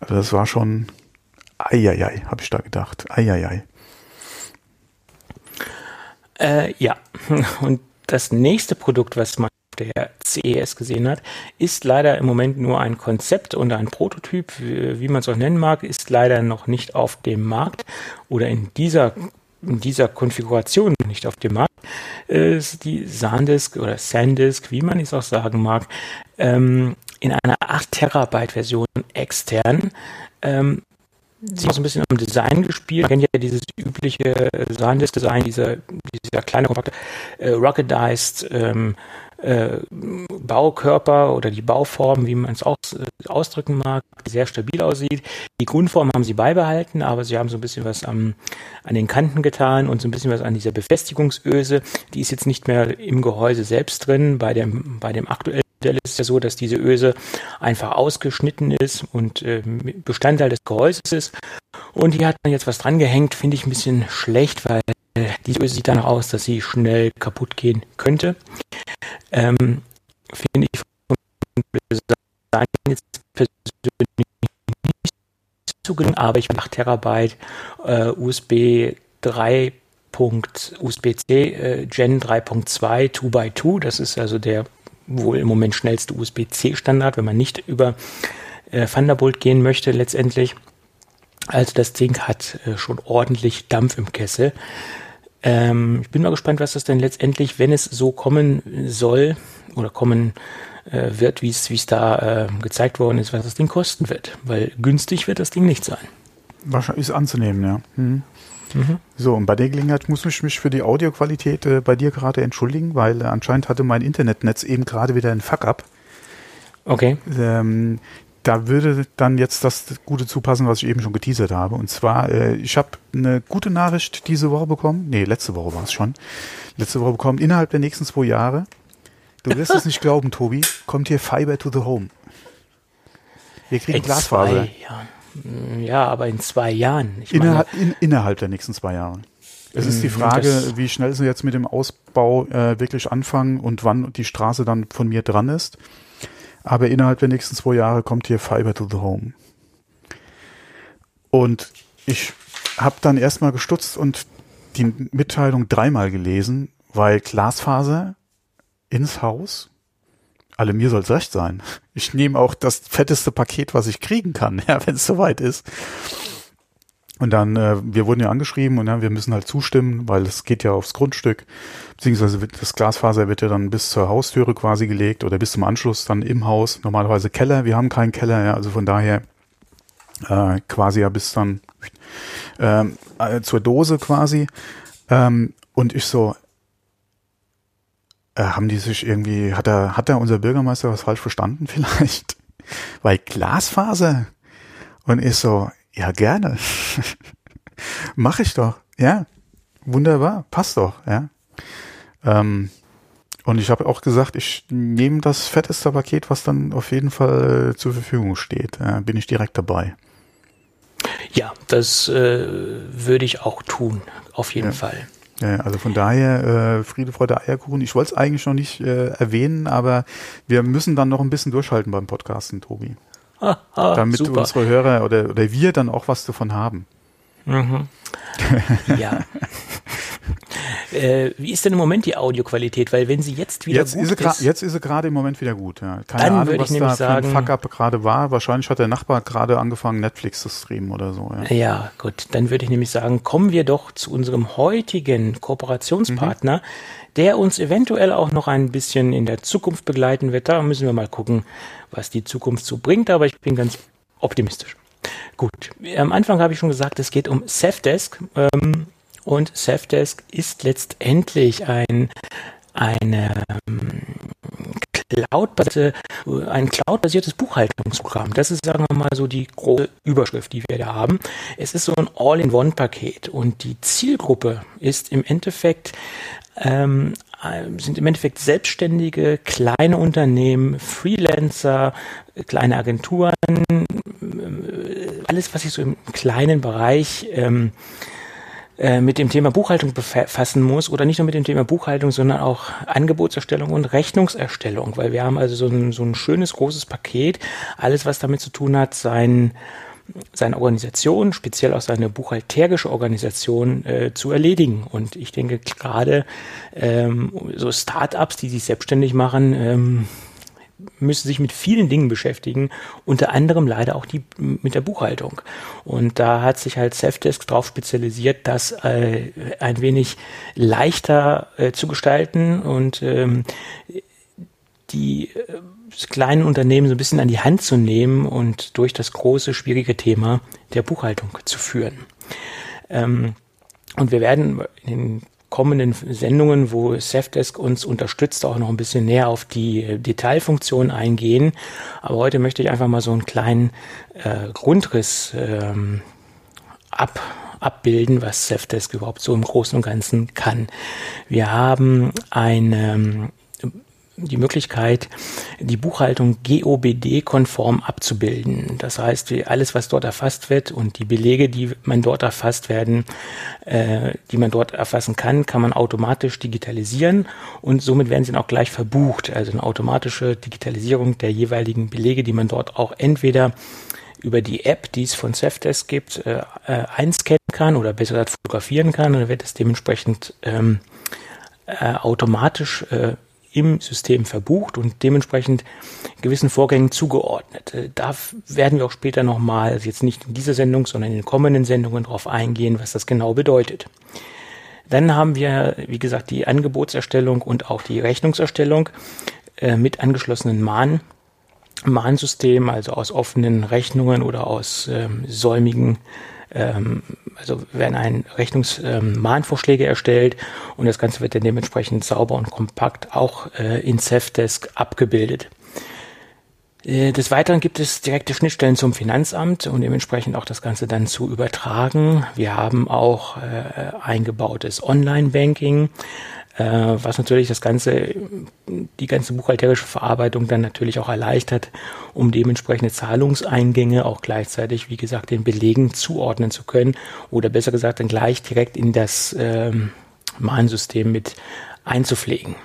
Speaker 2: Also das war schon eieiei, habe ich da gedacht. Eieiei.
Speaker 3: Äh, ja, und das nächste Produkt, was man auf der CES gesehen hat, ist leider im Moment nur ein Konzept und ein Prototyp, wie, wie man es auch nennen mag, ist leider noch nicht auf dem Markt oder in dieser in dieser Konfiguration nicht auf dem Markt, ist die SanDisk oder SanDisk, wie man es auch sagen mag, ähm, in einer 8 Terabyte Version extern. Ähm, sie haben so ein bisschen am Design gespielt. Man kennt ja dieses übliche SanDisk-Design, dieser, dieser kleine, kompakte, äh, ruggedized, ähm, äh, Baukörper oder die Bauform, wie man es aus, äh, ausdrücken mag, sehr stabil aussieht. Die Grundform haben sie beibehalten, aber sie haben so ein bisschen was am, an den Kanten getan und so ein bisschen was an dieser Befestigungsöse. Die ist jetzt nicht mehr im Gehäuse selbst drin. Bei dem, bei dem aktuellen Modell ist es ja so, dass diese Öse einfach ausgeschnitten ist und äh, Bestandteil des Gehäuses ist. Und hier hat man jetzt was dran gehängt, finde ich ein bisschen schlecht, weil diese Öse sieht danach aus, dass sie schnell kaputt gehen könnte. Ähm, Finde ich vom Design jetzt persönlich nicht so gering, aber ich 8 Terabyte äh, USB 3. USB-C äh, Gen 3.2 2x2, das ist also der wohl im Moment schnellste USB-C-Standard, wenn man nicht über äh, Thunderbolt gehen möchte letztendlich. Also das Ding hat äh, schon ordentlich Dampf im Kessel. Ähm, ich bin mal gespannt, was das denn letztendlich, wenn es so kommen soll oder kommen äh, wird, wie es da äh, gezeigt worden ist, was das Ding kosten wird. Weil günstig wird das Ding nicht sein.
Speaker 2: Wahrscheinlich ist anzunehmen, ja. Mhm. Mhm. So, und bei der Gelegenheit muss ich mich für die Audioqualität äh, bei dir gerade entschuldigen, weil äh, anscheinend hatte mein Internetnetz eben gerade wieder einen Fuck-up.
Speaker 3: Okay.
Speaker 2: Ähm, da würde dann jetzt das Gute zupassen, was ich eben schon geteasert habe. Und zwar, äh, ich habe eine gute Nachricht diese Woche bekommen. Nee, letzte Woche war es schon. Letzte Woche bekommen. Innerhalb der nächsten zwei Jahre, du wirst es nicht glauben, Tobi, kommt hier Fiber to the Home. Wir kriegen in Glasfaser.
Speaker 3: Zwei Ja, aber in zwei Jahren.
Speaker 2: Innerhalb, in, innerhalb der nächsten zwei Jahre. Es ist die hm, Frage, wie schnell sie jetzt mit dem Ausbau äh, wirklich anfangen und wann die Straße dann von mir dran ist. Aber innerhalb der nächsten zwei Jahre kommt hier Fiber to the Home. Und ich habe dann erstmal gestutzt und die Mitteilung dreimal gelesen, weil Glasfaser ins Haus, alle mir soll's recht sein. Ich nehme auch das fetteste Paket, was ich kriegen kann, ja, wenn es soweit ist. Und dann, äh, wir wurden ja angeschrieben und ja, wir müssen halt zustimmen, weil es geht ja aufs Grundstück, beziehungsweise wird, das Glasfaser wird ja dann bis zur Haustüre quasi gelegt oder bis zum Anschluss dann im Haus, normalerweise Keller, wir haben keinen Keller, ja, also von daher äh, quasi ja bis dann ähm, äh, zur Dose quasi. Ähm, und ich so, äh, haben die sich irgendwie, hat er, hat er unser Bürgermeister was falsch verstanden vielleicht? Weil Glasfaser. Und ich so, ja, gerne. Mach ich doch. Ja. Wunderbar. Passt doch, ja. Ähm, und ich habe auch gesagt, ich nehme das fetteste Paket, was dann auf jeden Fall äh, zur Verfügung steht. Äh, bin ich direkt dabei.
Speaker 3: Ja, das äh, würde ich auch tun, auf jeden ja. Fall.
Speaker 2: Ja, also von daher, äh, Friede, Freude, Eierkuchen. Ich wollte es eigentlich noch nicht äh, erwähnen, aber wir müssen dann noch ein bisschen durchhalten beim Podcasten, Tobi. Damit super. unsere Hörer oder, oder wir dann auch was davon haben.
Speaker 3: Mhm. ja. Äh, wie ist denn im Moment die Audioqualität? Weil wenn sie jetzt wieder
Speaker 2: jetzt gut ist, ist jetzt ist sie gerade im Moment wieder gut. Ja. Keine dann Ahnung, was da sagen, für ein Fuck-up gerade war. Wahrscheinlich hat der Nachbar gerade angefangen, Netflix zu streamen oder so.
Speaker 3: Ja. ja, gut. Dann würde ich nämlich sagen, kommen wir doch zu unserem heutigen Kooperationspartner, mhm. Der uns eventuell auch noch ein bisschen in der Zukunft begleiten wird. Da müssen wir mal gucken, was die Zukunft so bringt. Aber ich bin ganz optimistisch. Gut, am Anfang habe ich schon gesagt, es geht um Safdesk. Ähm, und Safdesk ist letztendlich ein, eine ähm, Cloud-basierte, ein Cloud-basiertes Buchhaltungsprogramm. Das ist, sagen wir mal, so die große Überschrift, die wir da haben. Es ist so ein All-in-One-Paket und die Zielgruppe ist im Endeffekt ähm, sind im Endeffekt selbstständige kleine Unternehmen, Freelancer, kleine Agenturen, alles, was sich so im kleinen Bereich ähm, äh, mit dem Thema Buchhaltung befassen muss oder nicht nur mit dem Thema Buchhaltung, sondern auch Angebotserstellung und Rechnungserstellung, weil wir haben also so ein, so ein schönes großes Paket, alles was damit zu tun hat, sein seine Organisation, speziell auch seine buchhalterische Organisation äh, zu erledigen. Und ich denke gerade ähm, so Startups, die sich selbstständig machen, ähm, müssen sich mit vielen Dingen beschäftigen, unter anderem leider auch die mit der Buchhaltung. Und da hat sich halt Safdesk darauf spezialisiert, das äh, ein wenig leichter äh, zu gestalten und ähm, die äh, kleinen Unternehmen so ein bisschen an die Hand zu nehmen und durch das große, schwierige Thema der Buchhaltung zu führen. Ähm, und wir werden in kommenden Sendungen, wo Safdesk uns unterstützt, auch noch ein bisschen näher auf die äh, Detailfunktion eingehen. Aber heute möchte ich einfach mal so einen kleinen äh, Grundriss ähm, ab, abbilden, was Safdesk überhaupt so im Großen und Ganzen kann. Wir haben eine die Möglichkeit, die Buchhaltung GOBD-konform abzubilden. Das heißt, alles, was dort erfasst wird und die Belege, die man dort erfasst werden, äh, die man dort erfassen kann, kann man automatisch digitalisieren und somit werden sie dann auch gleich verbucht. Also eine automatische Digitalisierung der jeweiligen Belege, die man dort auch entweder über die App, die es von Safdesk gibt, äh, äh, einscannen kann oder besser gesagt fotografieren kann und dann wird es dementsprechend ähm, äh, automatisch äh, im System verbucht und dementsprechend gewissen Vorgängen zugeordnet. Äh, da werden wir auch später nochmal, also jetzt nicht in dieser Sendung, sondern in den kommenden Sendungen darauf eingehen, was das genau bedeutet. Dann haben wir, wie gesagt, die Angebotserstellung und auch die Rechnungserstellung äh, mit angeschlossenen Mahn, Mahnsystem, also aus offenen Rechnungen oder aus ähm, säumigen ähm, also werden ein Rechnungsmahnvorschläge ähm, erstellt und das Ganze wird dann dementsprechend sauber und kompakt auch äh, in Cevdesk abgebildet. Äh, des Weiteren gibt es direkte Schnittstellen zum Finanzamt und dementsprechend auch das Ganze dann zu übertragen. Wir haben auch äh, eingebautes Online-Banking, äh, was natürlich das Ganze, die ganze buchhalterische Verarbeitung dann natürlich auch erleichtert, um dementsprechende Zahlungseingänge auch gleichzeitig, wie gesagt, den Belegen zuordnen zu können oder besser gesagt dann gleich direkt in das ähm, Mahnsystem mit einzupflegen.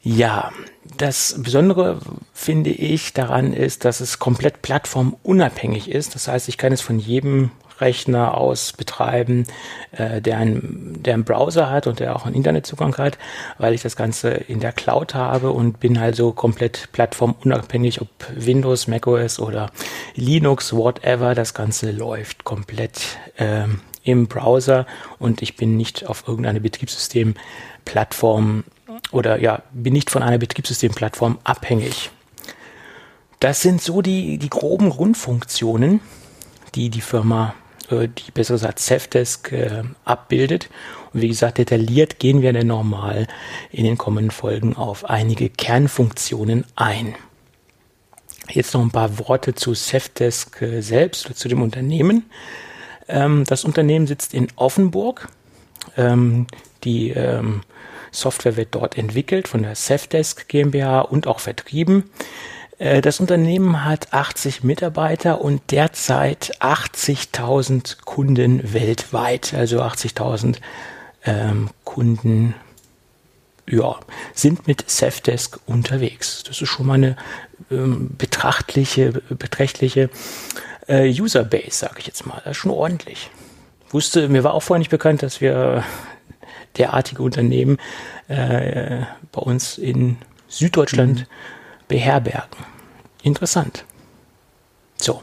Speaker 3: Ja, das Besondere finde ich daran ist, dass es komplett plattformunabhängig ist. Das heißt, ich kann es von jedem Rechner aus betreiben, äh, der, einen, der einen Browser hat und der auch einen Internetzugang hat, weil ich das Ganze in der Cloud habe und bin also komplett plattformunabhängig, ob Windows, macOS oder Linux, whatever, das Ganze läuft komplett ähm, im Browser und ich bin nicht auf irgendeine Betriebssystemplattform oder ja, bin nicht von einer Betriebssystemplattform abhängig. Das sind so die, die groben Grundfunktionen, die die Firma, die besser gesagt Safdesk äh, abbildet. Und wie gesagt, detailliert gehen wir dann nochmal in den kommenden Folgen auf einige Kernfunktionen ein. Jetzt noch ein paar Worte zu Safdesk äh, selbst oder zu dem Unternehmen. Ähm, das Unternehmen sitzt in Offenburg. Ähm, die ähm, Software wird dort entwickelt von der Safdesk GmbH und auch vertrieben. Äh, das Unternehmen hat 80 Mitarbeiter und derzeit 80.000 Kunden weltweit, also 80.000 ähm, Kunden ja, sind mit Safdesk unterwegs. Das ist schon mal eine ähm, betrachtliche, beträchtliche äh, Userbase, sage ich jetzt mal. Das ist schon ordentlich. Wusste, mir war auch vorher nicht bekannt, dass wir derartige Unternehmen äh, bei uns in Süddeutschland mhm. Beherbergen. Interessant. So,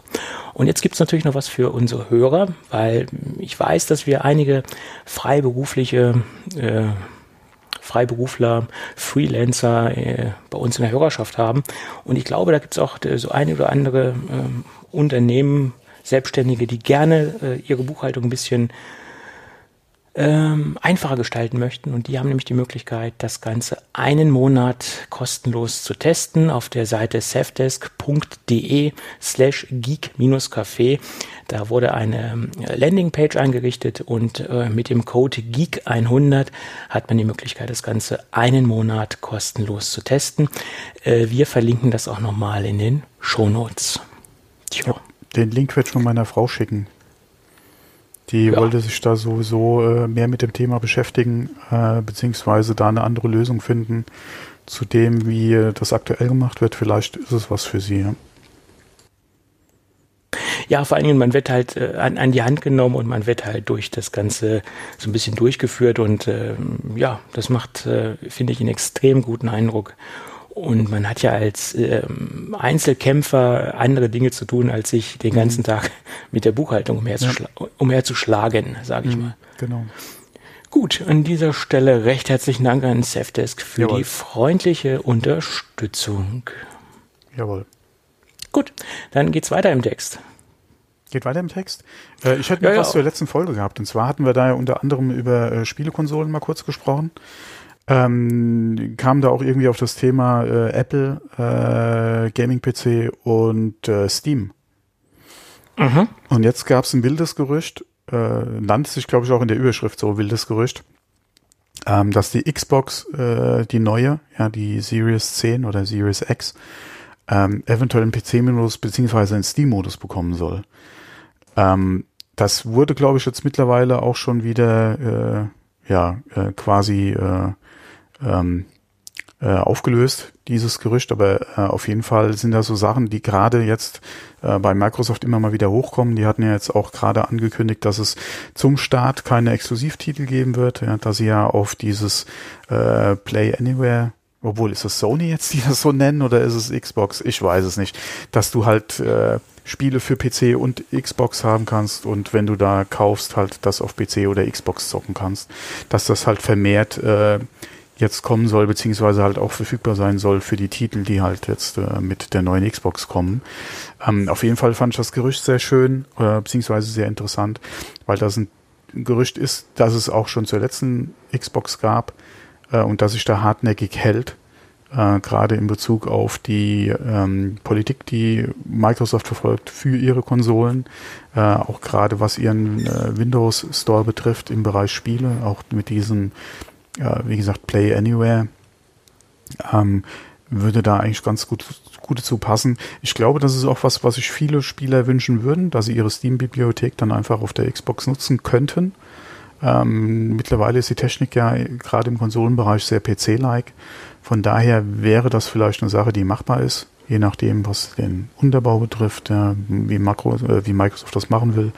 Speaker 3: und jetzt gibt es natürlich noch was für unsere Hörer, weil ich weiß, dass wir einige freiberufliche äh, Freiberufler, Freelancer äh, bei uns in der Hörerschaft haben. Und ich glaube, da gibt es auch äh, so eine oder andere äh, Unternehmen, Selbstständige, die gerne äh, ihre Buchhaltung ein bisschen ähm, einfacher gestalten möchten. Und die haben nämlich die Möglichkeit, das Ganze einen Monat kostenlos zu testen auf der Seite safdesk.de slash geek-café. Da wurde eine ähm, Landingpage eingerichtet und äh, mit dem Code GEEK100 hat man die Möglichkeit, das Ganze einen Monat kostenlos zu testen. Äh, wir verlinken das auch nochmal in den Shownotes.
Speaker 2: Tja. Den Link werde ich von meiner Frau schicken. Die ja. wollte sich da sowieso äh, mehr mit dem Thema beschäftigen, äh, beziehungsweise da eine andere Lösung finden zu dem, wie äh, das aktuell gemacht wird. Vielleicht ist es was für sie. Ja,
Speaker 3: ja vor allen Dingen, man wird halt äh, an, an die Hand genommen und man wird halt durch das Ganze so ein bisschen durchgeführt und äh, ja, das macht, äh, finde ich, einen extrem guten Eindruck. Und man hat ja als ähm, Einzelkämpfer andere Dinge zu tun, als sich den ganzen mhm. Tag mit der Buchhaltung umherzuschla ja. umherzuschlagen, sage ich mhm, mal.
Speaker 2: Genau.
Speaker 3: Gut, an dieser Stelle recht herzlichen Dank an Safdesk für Jawohl. die freundliche Unterstützung.
Speaker 2: Jawohl.
Speaker 3: Gut, dann geht's weiter im Text.
Speaker 2: Geht weiter im Text? Äh, ich hätte noch ja, was ja. zur letzten Folge gehabt. Und zwar hatten wir da ja unter anderem über äh, Spielekonsolen mal kurz gesprochen ähm, kam da auch irgendwie auf das Thema äh, Apple, äh, Gaming-PC und äh, Steam. Mhm. Und jetzt gab es ein wildes Gerücht, äh, nannte sich, glaube ich, auch in der Überschrift so wildes Gerücht, ähm, dass die Xbox, äh, die neue, ja, die Series 10 oder Series X, ähm, eventuell einen PC-Modus beziehungsweise einen Steam-Modus bekommen soll. Ähm, das wurde, glaube ich, jetzt mittlerweile auch schon wieder äh, ja äh, quasi äh, ähm, äh, aufgelöst, dieses Gerücht, aber äh, auf jeden Fall sind das so Sachen, die gerade jetzt äh, bei Microsoft immer mal wieder hochkommen. Die hatten ja jetzt auch gerade angekündigt, dass es zum Start keine Exklusivtitel geben wird, ja, da sie ja auf dieses äh, Play Anywhere obwohl, ist es Sony jetzt, die das so nennen, oder ist es Xbox? Ich weiß es nicht. Dass du halt äh, Spiele für PC und Xbox haben kannst und wenn du da kaufst, halt das auf PC oder Xbox zocken kannst. Dass das halt vermehrt äh, jetzt kommen soll, beziehungsweise halt auch verfügbar sein soll für die Titel, die halt jetzt äh, mit der neuen Xbox kommen. Ähm, auf jeden Fall fand ich das Gerücht sehr schön, äh, beziehungsweise sehr interessant, weil das ein Gerücht ist, dass es auch schon zur letzten Xbox gab äh, und dass sich da hartnäckig hält, äh, gerade in Bezug auf die ähm, Politik, die Microsoft verfolgt für ihre Konsolen, äh, auch gerade was ihren äh, Windows Store betrifft im Bereich Spiele, auch mit diesem ja, wie gesagt, Play Anywhere ähm, würde da eigentlich ganz gut, gut dazu passen. Ich glaube, das ist auch was, was sich viele Spieler wünschen würden, dass sie ihre Steam-Bibliothek dann einfach auf der Xbox nutzen könnten. Ähm, mittlerweile ist die Technik ja gerade im Konsolenbereich sehr PC-like. Von daher wäre das vielleicht eine Sache, die machbar ist, je nachdem, was den Unterbau betrifft, ja, wie, Makro, äh, wie Microsoft das machen will.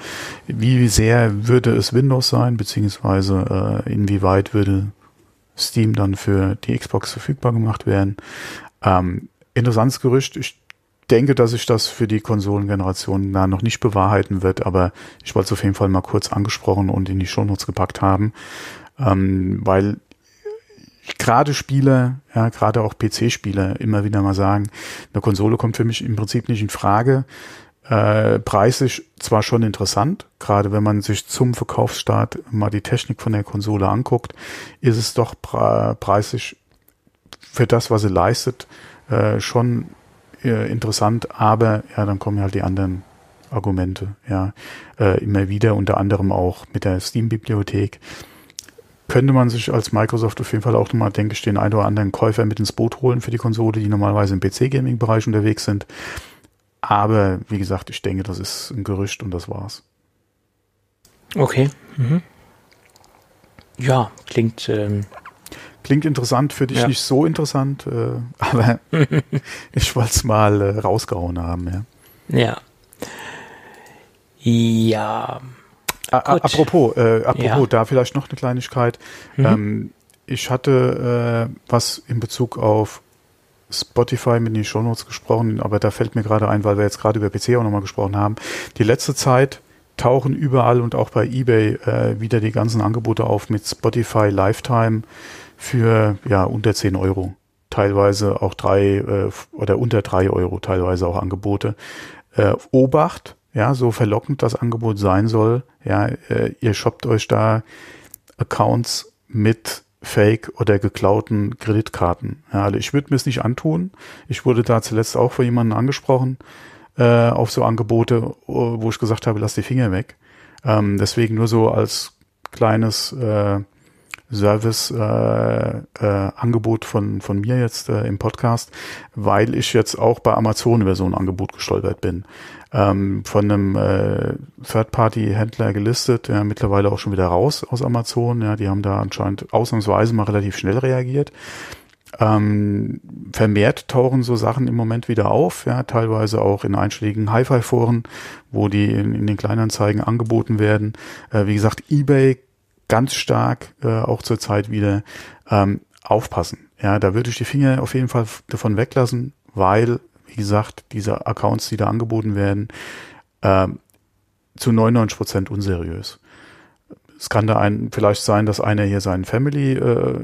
Speaker 2: Wie sehr würde es Windows sein, beziehungsweise äh, inwieweit würde Steam dann für die Xbox verfügbar gemacht werden. Ähm, interessantes Gerücht. Ich denke, dass sich das für die Konsolengeneration da noch nicht bewahrheiten wird, aber ich wollte es auf jeden Fall mal kurz angesprochen und in die Shownotes gepackt haben, ähm, weil gerade Spieler, ja, gerade auch PC-Spieler immer wieder mal sagen, eine Konsole kommt für mich im Prinzip nicht in Frage. Äh, preislich zwar schon interessant, gerade wenn man sich zum Verkaufsstart mal die Technik von der Konsole anguckt, ist es doch pre preislich für das, was sie leistet, äh, schon äh, interessant, aber ja, dann kommen halt die anderen Argumente, ja, äh, immer wieder, unter anderem auch mit der Steam-Bibliothek. Könnte man sich als Microsoft auf jeden Fall auch nochmal, denke ich, den einen oder anderen Käufer mit ins Boot holen für die Konsole, die normalerweise im PC-Gaming-Bereich unterwegs sind. Aber wie gesagt, ich denke, das ist ein Gerücht und das war's.
Speaker 3: Okay. Mhm. Ja, klingt ähm,
Speaker 2: Klingt interessant, für dich ja. nicht so interessant, äh, aber ich wollte es mal äh, rausgehauen haben,
Speaker 3: ja. Ja. Ja.
Speaker 2: A apropos, äh, apropos, ja. da vielleicht noch eine Kleinigkeit. Mhm. Ähm, ich hatte äh, was in Bezug auf Spotify mit den Shownotes gesprochen, aber da fällt mir gerade ein, weil wir jetzt gerade über PC auch nochmal gesprochen haben. Die letzte Zeit tauchen überall und auch bei eBay äh, wieder die ganzen Angebote auf mit Spotify Lifetime für ja unter 10 Euro. Teilweise auch drei äh, oder unter drei Euro, teilweise auch Angebote. Äh, Obacht, ja, so verlockend das Angebot sein soll, ja, äh, ihr shoppt euch da Accounts mit Fake oder geklauten Kreditkarten. Ja, also ich würde mir es nicht antun. Ich wurde da zuletzt auch von jemandem angesprochen äh, auf so Angebote, wo ich gesagt habe, lass die Finger weg. Ähm, deswegen nur so als kleines äh, Service-Angebot äh, äh, von, von mir jetzt äh, im Podcast, weil ich jetzt auch bei Amazon über so ein Angebot gestolpert bin. Ähm, von einem äh, Third-Party-Händler gelistet, ja, mittlerweile auch schon wieder raus aus Amazon. Ja, die haben da anscheinend ausnahmsweise mal relativ schnell reagiert. Ähm, vermehrt tauchen so Sachen im Moment wieder auf, ja, teilweise auch in einschlägigen Hi-Fi-Foren, wo die in, in, den Kleinanzeigen angeboten werden. Äh, wie gesagt, eBay ganz stark äh, auch zurzeit wieder ähm, aufpassen. Ja, da würde ich die Finger auf jeden Fall davon weglassen, weil, wie gesagt, diese Accounts, die da angeboten werden, äh, zu 99 Prozent unseriös. Es kann da ein, vielleicht sein, dass einer hier seinen Family äh,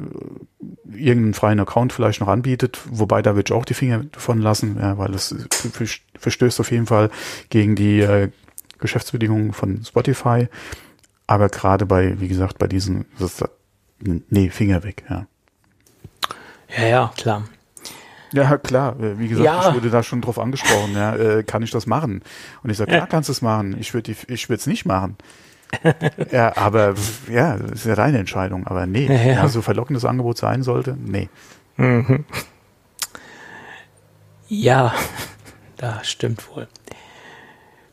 Speaker 2: irgendeinen freien Account vielleicht noch anbietet, wobei da würde ich auch die Finger davon lassen, ja, weil das verstößt auf jeden Fall gegen die äh, Geschäftsbedingungen von Spotify. Aber gerade bei, wie gesagt, bei diesen, das, nee, Finger weg, ja.
Speaker 3: Ja, ja, klar.
Speaker 2: Ja, klar. Wie gesagt, ja. ich wurde da schon drauf angesprochen. Ja, äh, kann ich das machen? Und ich sage, klar, kannst du es machen. Ich würde, ich würde es nicht machen. ja, aber ja, das ist ja deine Entscheidung. Aber nee, ja, ja. so verlockendes Angebot sein sollte, nee. Mhm.
Speaker 3: Ja, da stimmt wohl.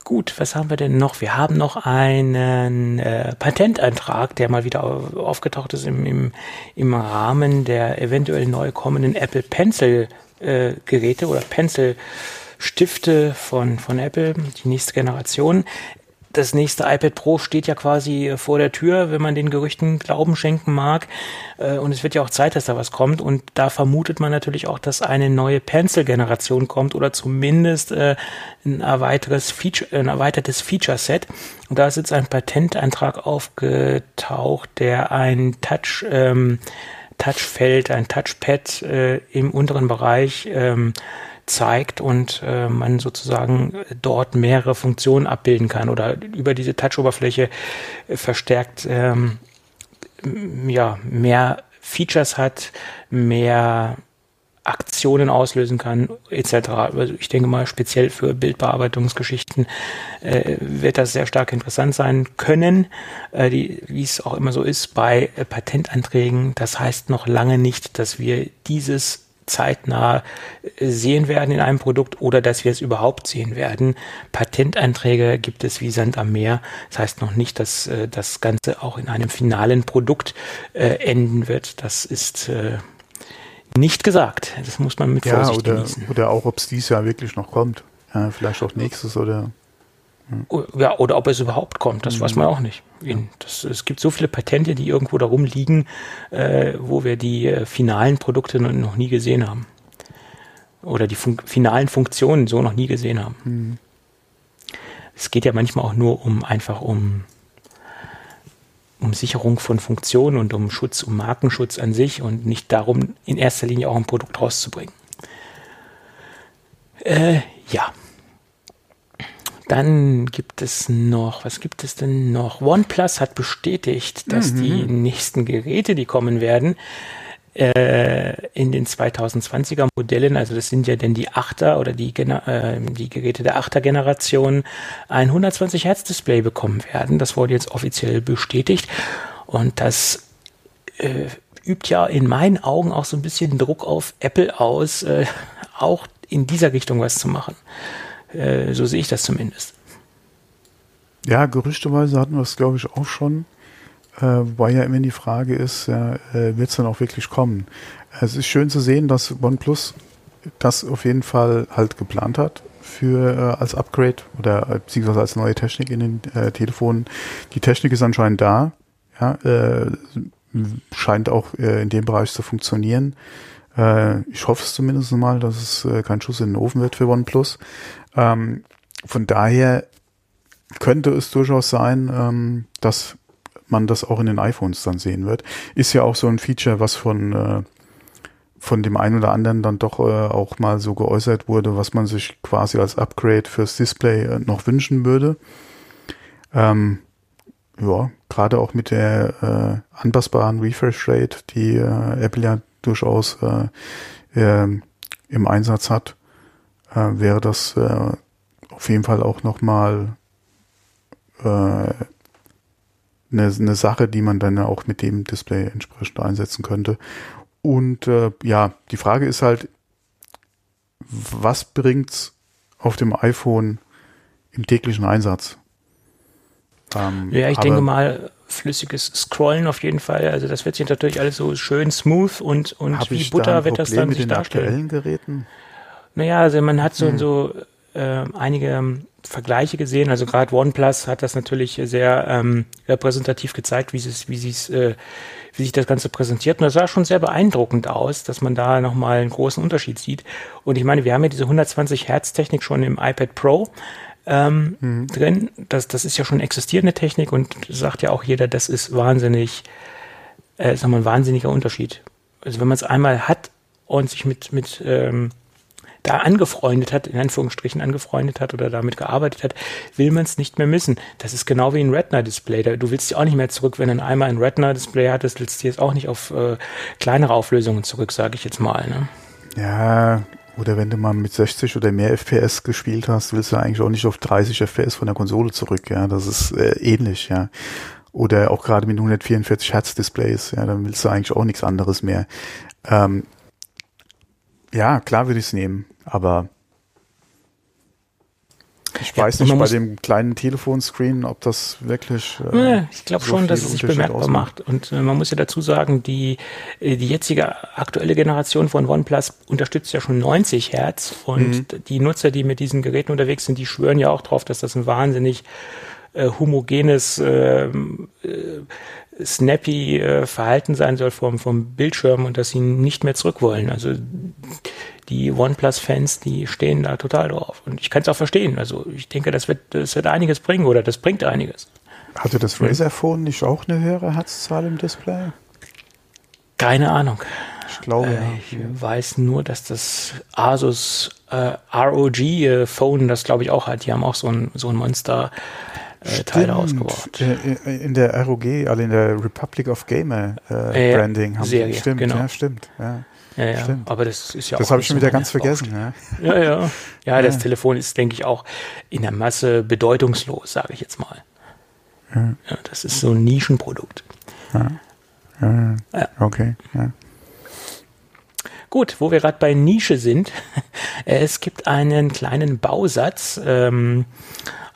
Speaker 3: Gut, was haben wir denn noch? Wir haben noch einen äh, Patentantrag, der mal wieder aufgetaucht ist im, im, im Rahmen der eventuell neu kommenden Apple Pencil äh, Geräte oder Pencil Stifte von, von Apple, die nächste Generation das nächste iPad Pro steht ja quasi äh, vor der Tür, wenn man den Gerüchten Glauben schenken mag. Äh, und es wird ja auch Zeit, dass da was kommt. Und da vermutet man natürlich auch, dass eine neue Pencil-Generation kommt oder zumindest äh, ein, erweitertes Feature, ein erweitertes Feature-Set. Und da ist jetzt ein Patentantrag aufgetaucht, der ein Touch, ähm, Touchfeld, ein Touchpad äh, im unteren Bereich ähm, zeigt und äh, man sozusagen dort mehrere Funktionen abbilden kann oder über diese Touch-Oberfläche äh, verstärkt ähm, ja, mehr Features hat, mehr Aktionen auslösen kann, etc. Also ich denke mal, speziell für Bildbearbeitungsgeschichten äh, wird das sehr stark interessant sein können, äh, wie es auch immer so ist bei äh, Patentanträgen. Das heißt noch lange nicht, dass wir dieses zeitnah äh, sehen werden in einem Produkt oder dass wir es überhaupt sehen werden. Patentanträge gibt es wie Sand am Meer. Das heißt noch nicht, dass äh, das Ganze auch in einem finalen Produkt äh, enden wird. Das ist nicht gesagt. Das muss man mit
Speaker 2: ja, Vorsicht oder, genießen. Oder auch, ob es dieses Jahr wirklich noch kommt. Ja, vielleicht auch nächstes oder.
Speaker 3: Ja, oder ob es überhaupt kommt, das mhm. weiß man auch nicht. Das, es gibt so viele Patente, die irgendwo darum liegen, äh, wo wir die äh, finalen Produkte noch nie gesehen haben. Oder die fun finalen Funktionen so noch nie gesehen haben. Mhm. Es geht ja manchmal auch nur um einfach um, um Sicherung von Funktionen und um Schutz, um Markenschutz an sich und nicht darum, in erster Linie auch ein Produkt rauszubringen. Äh, ja. Dann gibt es noch, was gibt es denn noch? OnePlus hat bestätigt, dass mhm. die nächsten Geräte, die kommen werden, äh, in den 2020er Modellen, also das sind ja denn die Achter oder die, äh, die Geräte der Achter Generation, ein 120 Hertz Display bekommen werden. Das wurde jetzt offiziell bestätigt und das äh, übt ja in meinen Augen auch so ein bisschen Druck auf Apple aus, äh, auch in dieser Richtung was zu machen. Äh, so sehe ich das zumindest.
Speaker 2: Ja, gerüchteweise hatten wir es, glaube ich, auch schon. Äh, weil ja immer die Frage ist, ja, äh, wird es dann auch wirklich kommen? Es ist schön zu sehen, dass OnePlus das auf jeden Fall halt geplant hat für äh, als Upgrade oder äh, beziehungsweise als neue Technik in den äh, Telefonen. Die Technik ist anscheinend da, ja, äh, scheint auch äh, in dem Bereich zu funktionieren. Äh, ich hoffe es zumindest mal, dass es äh, kein Schuss in den Ofen wird für OnePlus. Ähm, von daher könnte es durchaus sein, ähm, dass man das auch in den iPhones dann sehen wird. Ist ja auch so ein Feature, was von, äh, von dem einen oder anderen dann doch äh, auch mal so geäußert wurde, was man sich quasi als Upgrade fürs Display äh, noch wünschen würde. Ähm, ja, gerade auch mit der äh, anpassbaren Refresh Rate, die äh, Apple ja durchaus äh, äh, im Einsatz hat, äh, wäre das äh, auf jeden Fall auch nochmal äh, eine, eine Sache, die man dann auch mit dem Display entsprechend einsetzen könnte. Und äh, ja, die Frage ist halt, was bringt's auf dem iPhone im täglichen Einsatz?
Speaker 3: Ähm, ja, ich denke mal, flüssiges Scrollen auf jeden Fall. Also das wird sich natürlich alles so schön smooth und, und wie Butter wird das dann mit sich den darstellen. aktuellen
Speaker 2: Geräten?
Speaker 3: Naja, also man hat so, hm. so äh, einige Vergleiche gesehen. Also gerade OnePlus hat das natürlich sehr ähm, repräsentativ gezeigt, wie, es, wie, sie's, äh, wie sich das Ganze präsentiert. Und das sah schon sehr beeindruckend aus, dass man da nochmal einen großen Unterschied sieht. Und ich meine, wir haben ja diese 120 Hertz Technik schon im iPad Pro ähm, mhm. drin. Das, das ist ja schon existierende Technik und sagt ja auch jeder, das ist wahnsinnig, äh, sag mal, ein wahnsinniger Unterschied. Also wenn man es einmal hat und sich mit, mit ähm, da angefreundet hat, in Anführungsstrichen angefreundet hat oder damit gearbeitet hat, will man es nicht mehr missen. Das ist genau wie ein Retina-Display. Du willst dich auch nicht mehr zurück, wenn du einmal ein Retina-Display hattest, willst du jetzt auch nicht auf äh, kleinere Auflösungen zurück, sage ich jetzt mal. Ne?
Speaker 2: Ja, oder wenn du mal mit 60 oder mehr FPS gespielt hast, willst du eigentlich auch nicht auf 30 FPS von der Konsole zurück. Ja, das ist äh, ähnlich. Ja, oder auch gerade mit 144 Hertz Displays. Ja, dann willst du eigentlich auch nichts anderes mehr. Ähm, ja, klar würde ich es nehmen. Aber ich ja, weiß nicht bei dem kleinen Telefonscreen, ob das wirklich.
Speaker 3: Äh, ich glaube so schon, dass es sich bemerkbar ausmacht. macht. Und äh, man muss ja dazu sagen, die, äh, die jetzige aktuelle Generation von OnePlus unterstützt ja schon 90 Hertz. Und mhm. die Nutzer, die mit diesen Geräten unterwegs sind, die schwören ja auch drauf, dass das ein wahnsinnig äh, homogenes, ähm, äh, snappy äh, Verhalten sein soll vom, vom Bildschirm und dass sie nicht mehr zurück wollen. Also die OnePlus-Fans, die stehen da total drauf. Und ich kann es auch verstehen. Also ich denke, das wird, das wird einiges bringen oder das bringt einiges.
Speaker 2: Hatte das Razer Phone nicht auch eine höhere Herzzahl im Display?
Speaker 3: Keine Ahnung.
Speaker 2: Ich glaube,
Speaker 3: äh,
Speaker 2: ja.
Speaker 3: Ich weiß nur, dass das Asus äh, ROG äh, Phone das glaube ich auch hat. Die haben auch so ein, so ein Monster äh, Teil ausgebaut.
Speaker 2: Äh, in der ROG, also in der Republic of Gamer äh, Branding haben
Speaker 3: Serie,
Speaker 2: stimmt,
Speaker 3: genau.
Speaker 2: ja, stimmt. Ja.
Speaker 3: Ja, ja. Stimmt. Aber das ist ja
Speaker 2: das auch. Das habe ich schon wieder ganz vergessen. Ja.
Speaker 3: ja, ja. Ja, das Telefon ist, denke ich, auch in der Masse bedeutungslos, sage ich jetzt mal. Ja. ja. das ist so ein Nischenprodukt.
Speaker 2: Ja. Ja, ja. Okay. Ja.
Speaker 3: Gut, wo wir gerade bei Nische sind, es gibt einen kleinen Bausatz ähm,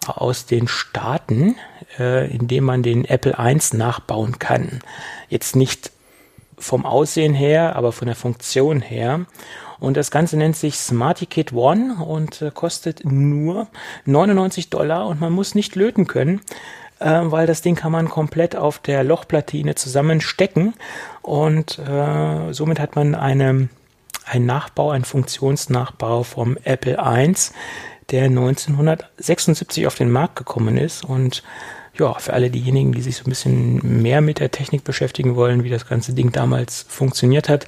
Speaker 3: aus den Staaten, äh, in dem man den Apple I nachbauen kann. Jetzt nicht vom Aussehen her, aber von der Funktion her. Und das Ganze nennt sich Smarty Kit One und äh, kostet nur 99 Dollar und man muss nicht löten können, äh, weil das Ding kann man komplett auf der Lochplatine zusammenstecken und äh, somit hat man eine, einen Nachbau, einen Funktionsnachbau vom Apple I, der 1976 auf den Markt gekommen ist und ja, für alle diejenigen, die sich so ein bisschen mehr mit der Technik beschäftigen wollen, wie das ganze Ding damals funktioniert hat,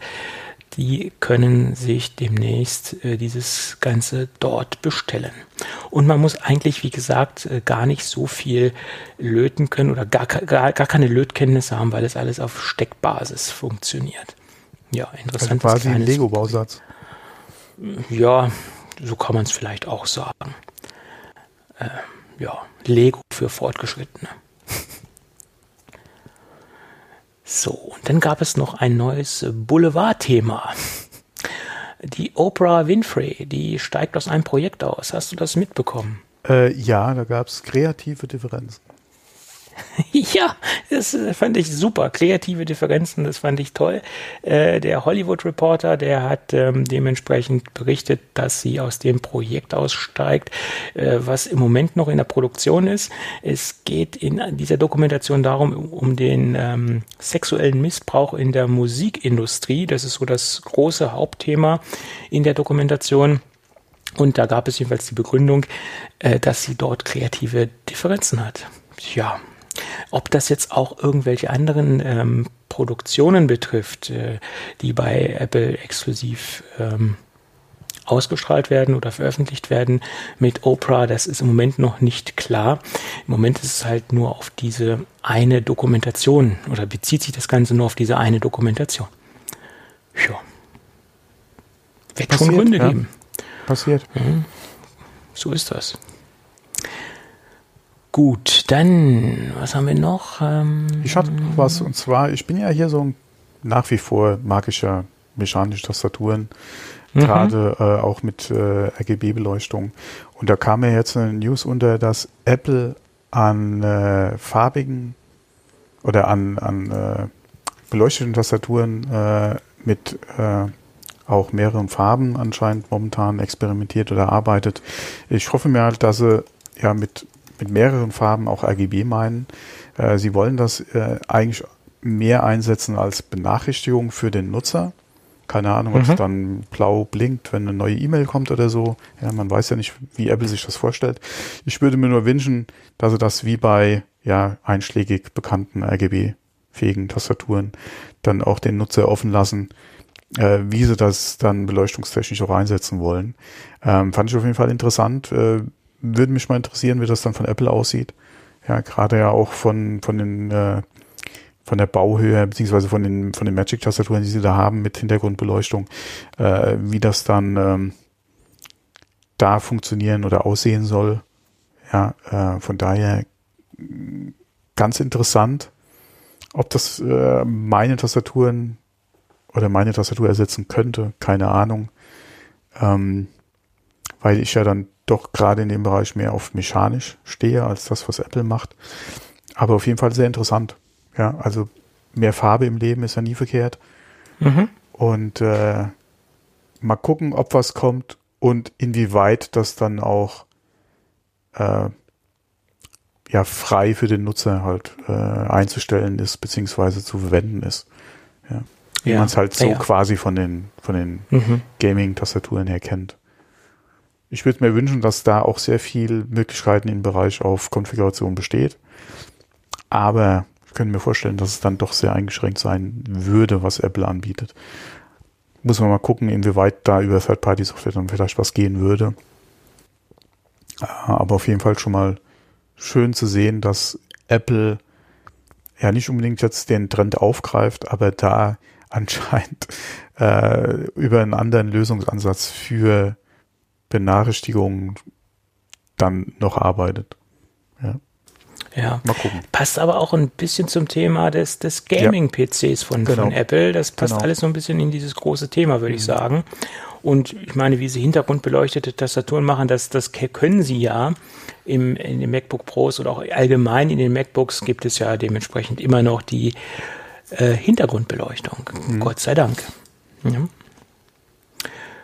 Speaker 3: die können sich demnächst äh, dieses Ganze dort bestellen. Und man muss eigentlich, wie gesagt, äh, gar nicht so viel löten können oder gar, gar, gar keine Lötkenntnisse haben, weil es alles auf Steckbasis funktioniert. Ja, interessant.
Speaker 2: Also quasi ein Lego-Bausatz.
Speaker 3: Ja, so kann man es vielleicht auch sagen. Äh, ja, Lego für Fortgeschrittene. So, und dann gab es noch ein neues Boulevard-Thema. Die Oprah Winfrey, die steigt aus einem Projekt aus. Hast du das mitbekommen?
Speaker 2: Äh, ja, da gab es kreative Differenzen.
Speaker 3: ja, das äh, fand ich super. Kreative Differenzen, das fand ich toll. Äh, der Hollywood Reporter, der hat ähm, dementsprechend berichtet, dass sie aus dem Projekt aussteigt, äh, was im Moment noch in der Produktion ist. Es geht in dieser Dokumentation darum, um den ähm, sexuellen Missbrauch in der Musikindustrie. Das ist so das große Hauptthema in der Dokumentation. Und da gab es jedenfalls die Begründung, äh, dass sie dort kreative Differenzen hat. Ja, ob das jetzt auch irgendwelche anderen ähm, Produktionen betrifft, äh, die bei Apple exklusiv ähm, ausgestrahlt werden oder veröffentlicht werden mit Oprah, das ist im Moment noch nicht klar. Im Moment ist es halt nur auf diese eine Dokumentation oder bezieht sich das Ganze nur auf diese eine Dokumentation. Ja. Wird Passiert, schon Gründe ja. geben.
Speaker 2: Passiert.
Speaker 3: Mhm. So ist das. Gut, dann, was haben wir noch? Ähm,
Speaker 2: ich hatte noch was, und zwar, ich bin ja hier so ein nach wie vor magischer mechanische Tastaturen, mhm. gerade äh, auch mit äh, RGB-Beleuchtung. Und da kam mir jetzt eine News unter, dass Apple an äh, farbigen oder an, an äh, beleuchteten Tastaturen äh, mit äh, auch mehreren Farben anscheinend momentan experimentiert oder arbeitet. Ich hoffe mir halt, dass sie ja mit mit mehreren Farben auch RGB meinen. Äh, sie wollen das äh, eigentlich mehr einsetzen als Benachrichtigung für den Nutzer. Keine Ahnung, ob es mhm. dann blau blinkt, wenn eine neue E-Mail kommt oder so. Ja, man weiß ja nicht, wie Apple sich das vorstellt. Ich würde mir nur wünschen, dass sie das wie bei ja einschlägig bekannten RGB-fähigen Tastaturen dann auch den Nutzer offen lassen, äh, wie sie das dann beleuchtungstechnisch auch einsetzen wollen. Ähm, fand ich auf jeden Fall interessant. Äh, würde mich mal interessieren, wie das dann von Apple aussieht. Ja, gerade ja auch von, von den, äh, von der Bauhöhe, beziehungsweise von den, von den Magic-Tastaturen, die sie da haben mit Hintergrundbeleuchtung, äh, wie das dann ähm, da funktionieren oder aussehen soll. Ja, äh, von daher ganz interessant, ob das äh, meine Tastaturen oder meine Tastatur ersetzen könnte, keine Ahnung. Ähm, weil ich ja dann doch gerade in dem Bereich mehr auf mechanisch stehe als das, was Apple macht. Aber auf jeden Fall sehr interessant. Ja, also mehr Farbe im Leben ist ja nie verkehrt. Mhm. Und äh, mal gucken, ob was kommt und inwieweit das dann auch äh, ja frei für den Nutzer halt äh, einzustellen ist beziehungsweise zu verwenden ist. Ja. Wie ja. man es halt so ja, ja. quasi von den von den mhm. Gaming-Tastaturen her kennt. Ich würde mir wünschen, dass da auch sehr viel Möglichkeiten im Bereich auf Konfiguration besteht. Aber ich könnte mir vorstellen, dass es dann doch sehr eingeschränkt sein würde, was Apple anbietet. Muss man mal gucken, inwieweit da über Third-Party-Software dann vielleicht was gehen würde. Aber auf jeden Fall schon mal schön zu sehen, dass Apple ja nicht unbedingt jetzt den Trend aufgreift, aber da anscheinend äh, über einen anderen Lösungsansatz für Benachrichtigungen dann noch arbeitet. Ja.
Speaker 3: Ja, mal gucken. Passt aber auch ein bisschen zum Thema des, des Gaming-PCs von, genau. von Apple. Das passt genau. alles so ein bisschen in dieses große Thema, würde mhm. ich sagen. Und ich meine, wie sie hintergrundbeleuchtete Tastaturen machen, das, das können sie ja. Im, in den MacBook Pros oder auch allgemein in den MacBooks gibt es ja dementsprechend immer noch die äh, Hintergrundbeleuchtung. Mhm. Gott sei Dank. Ja.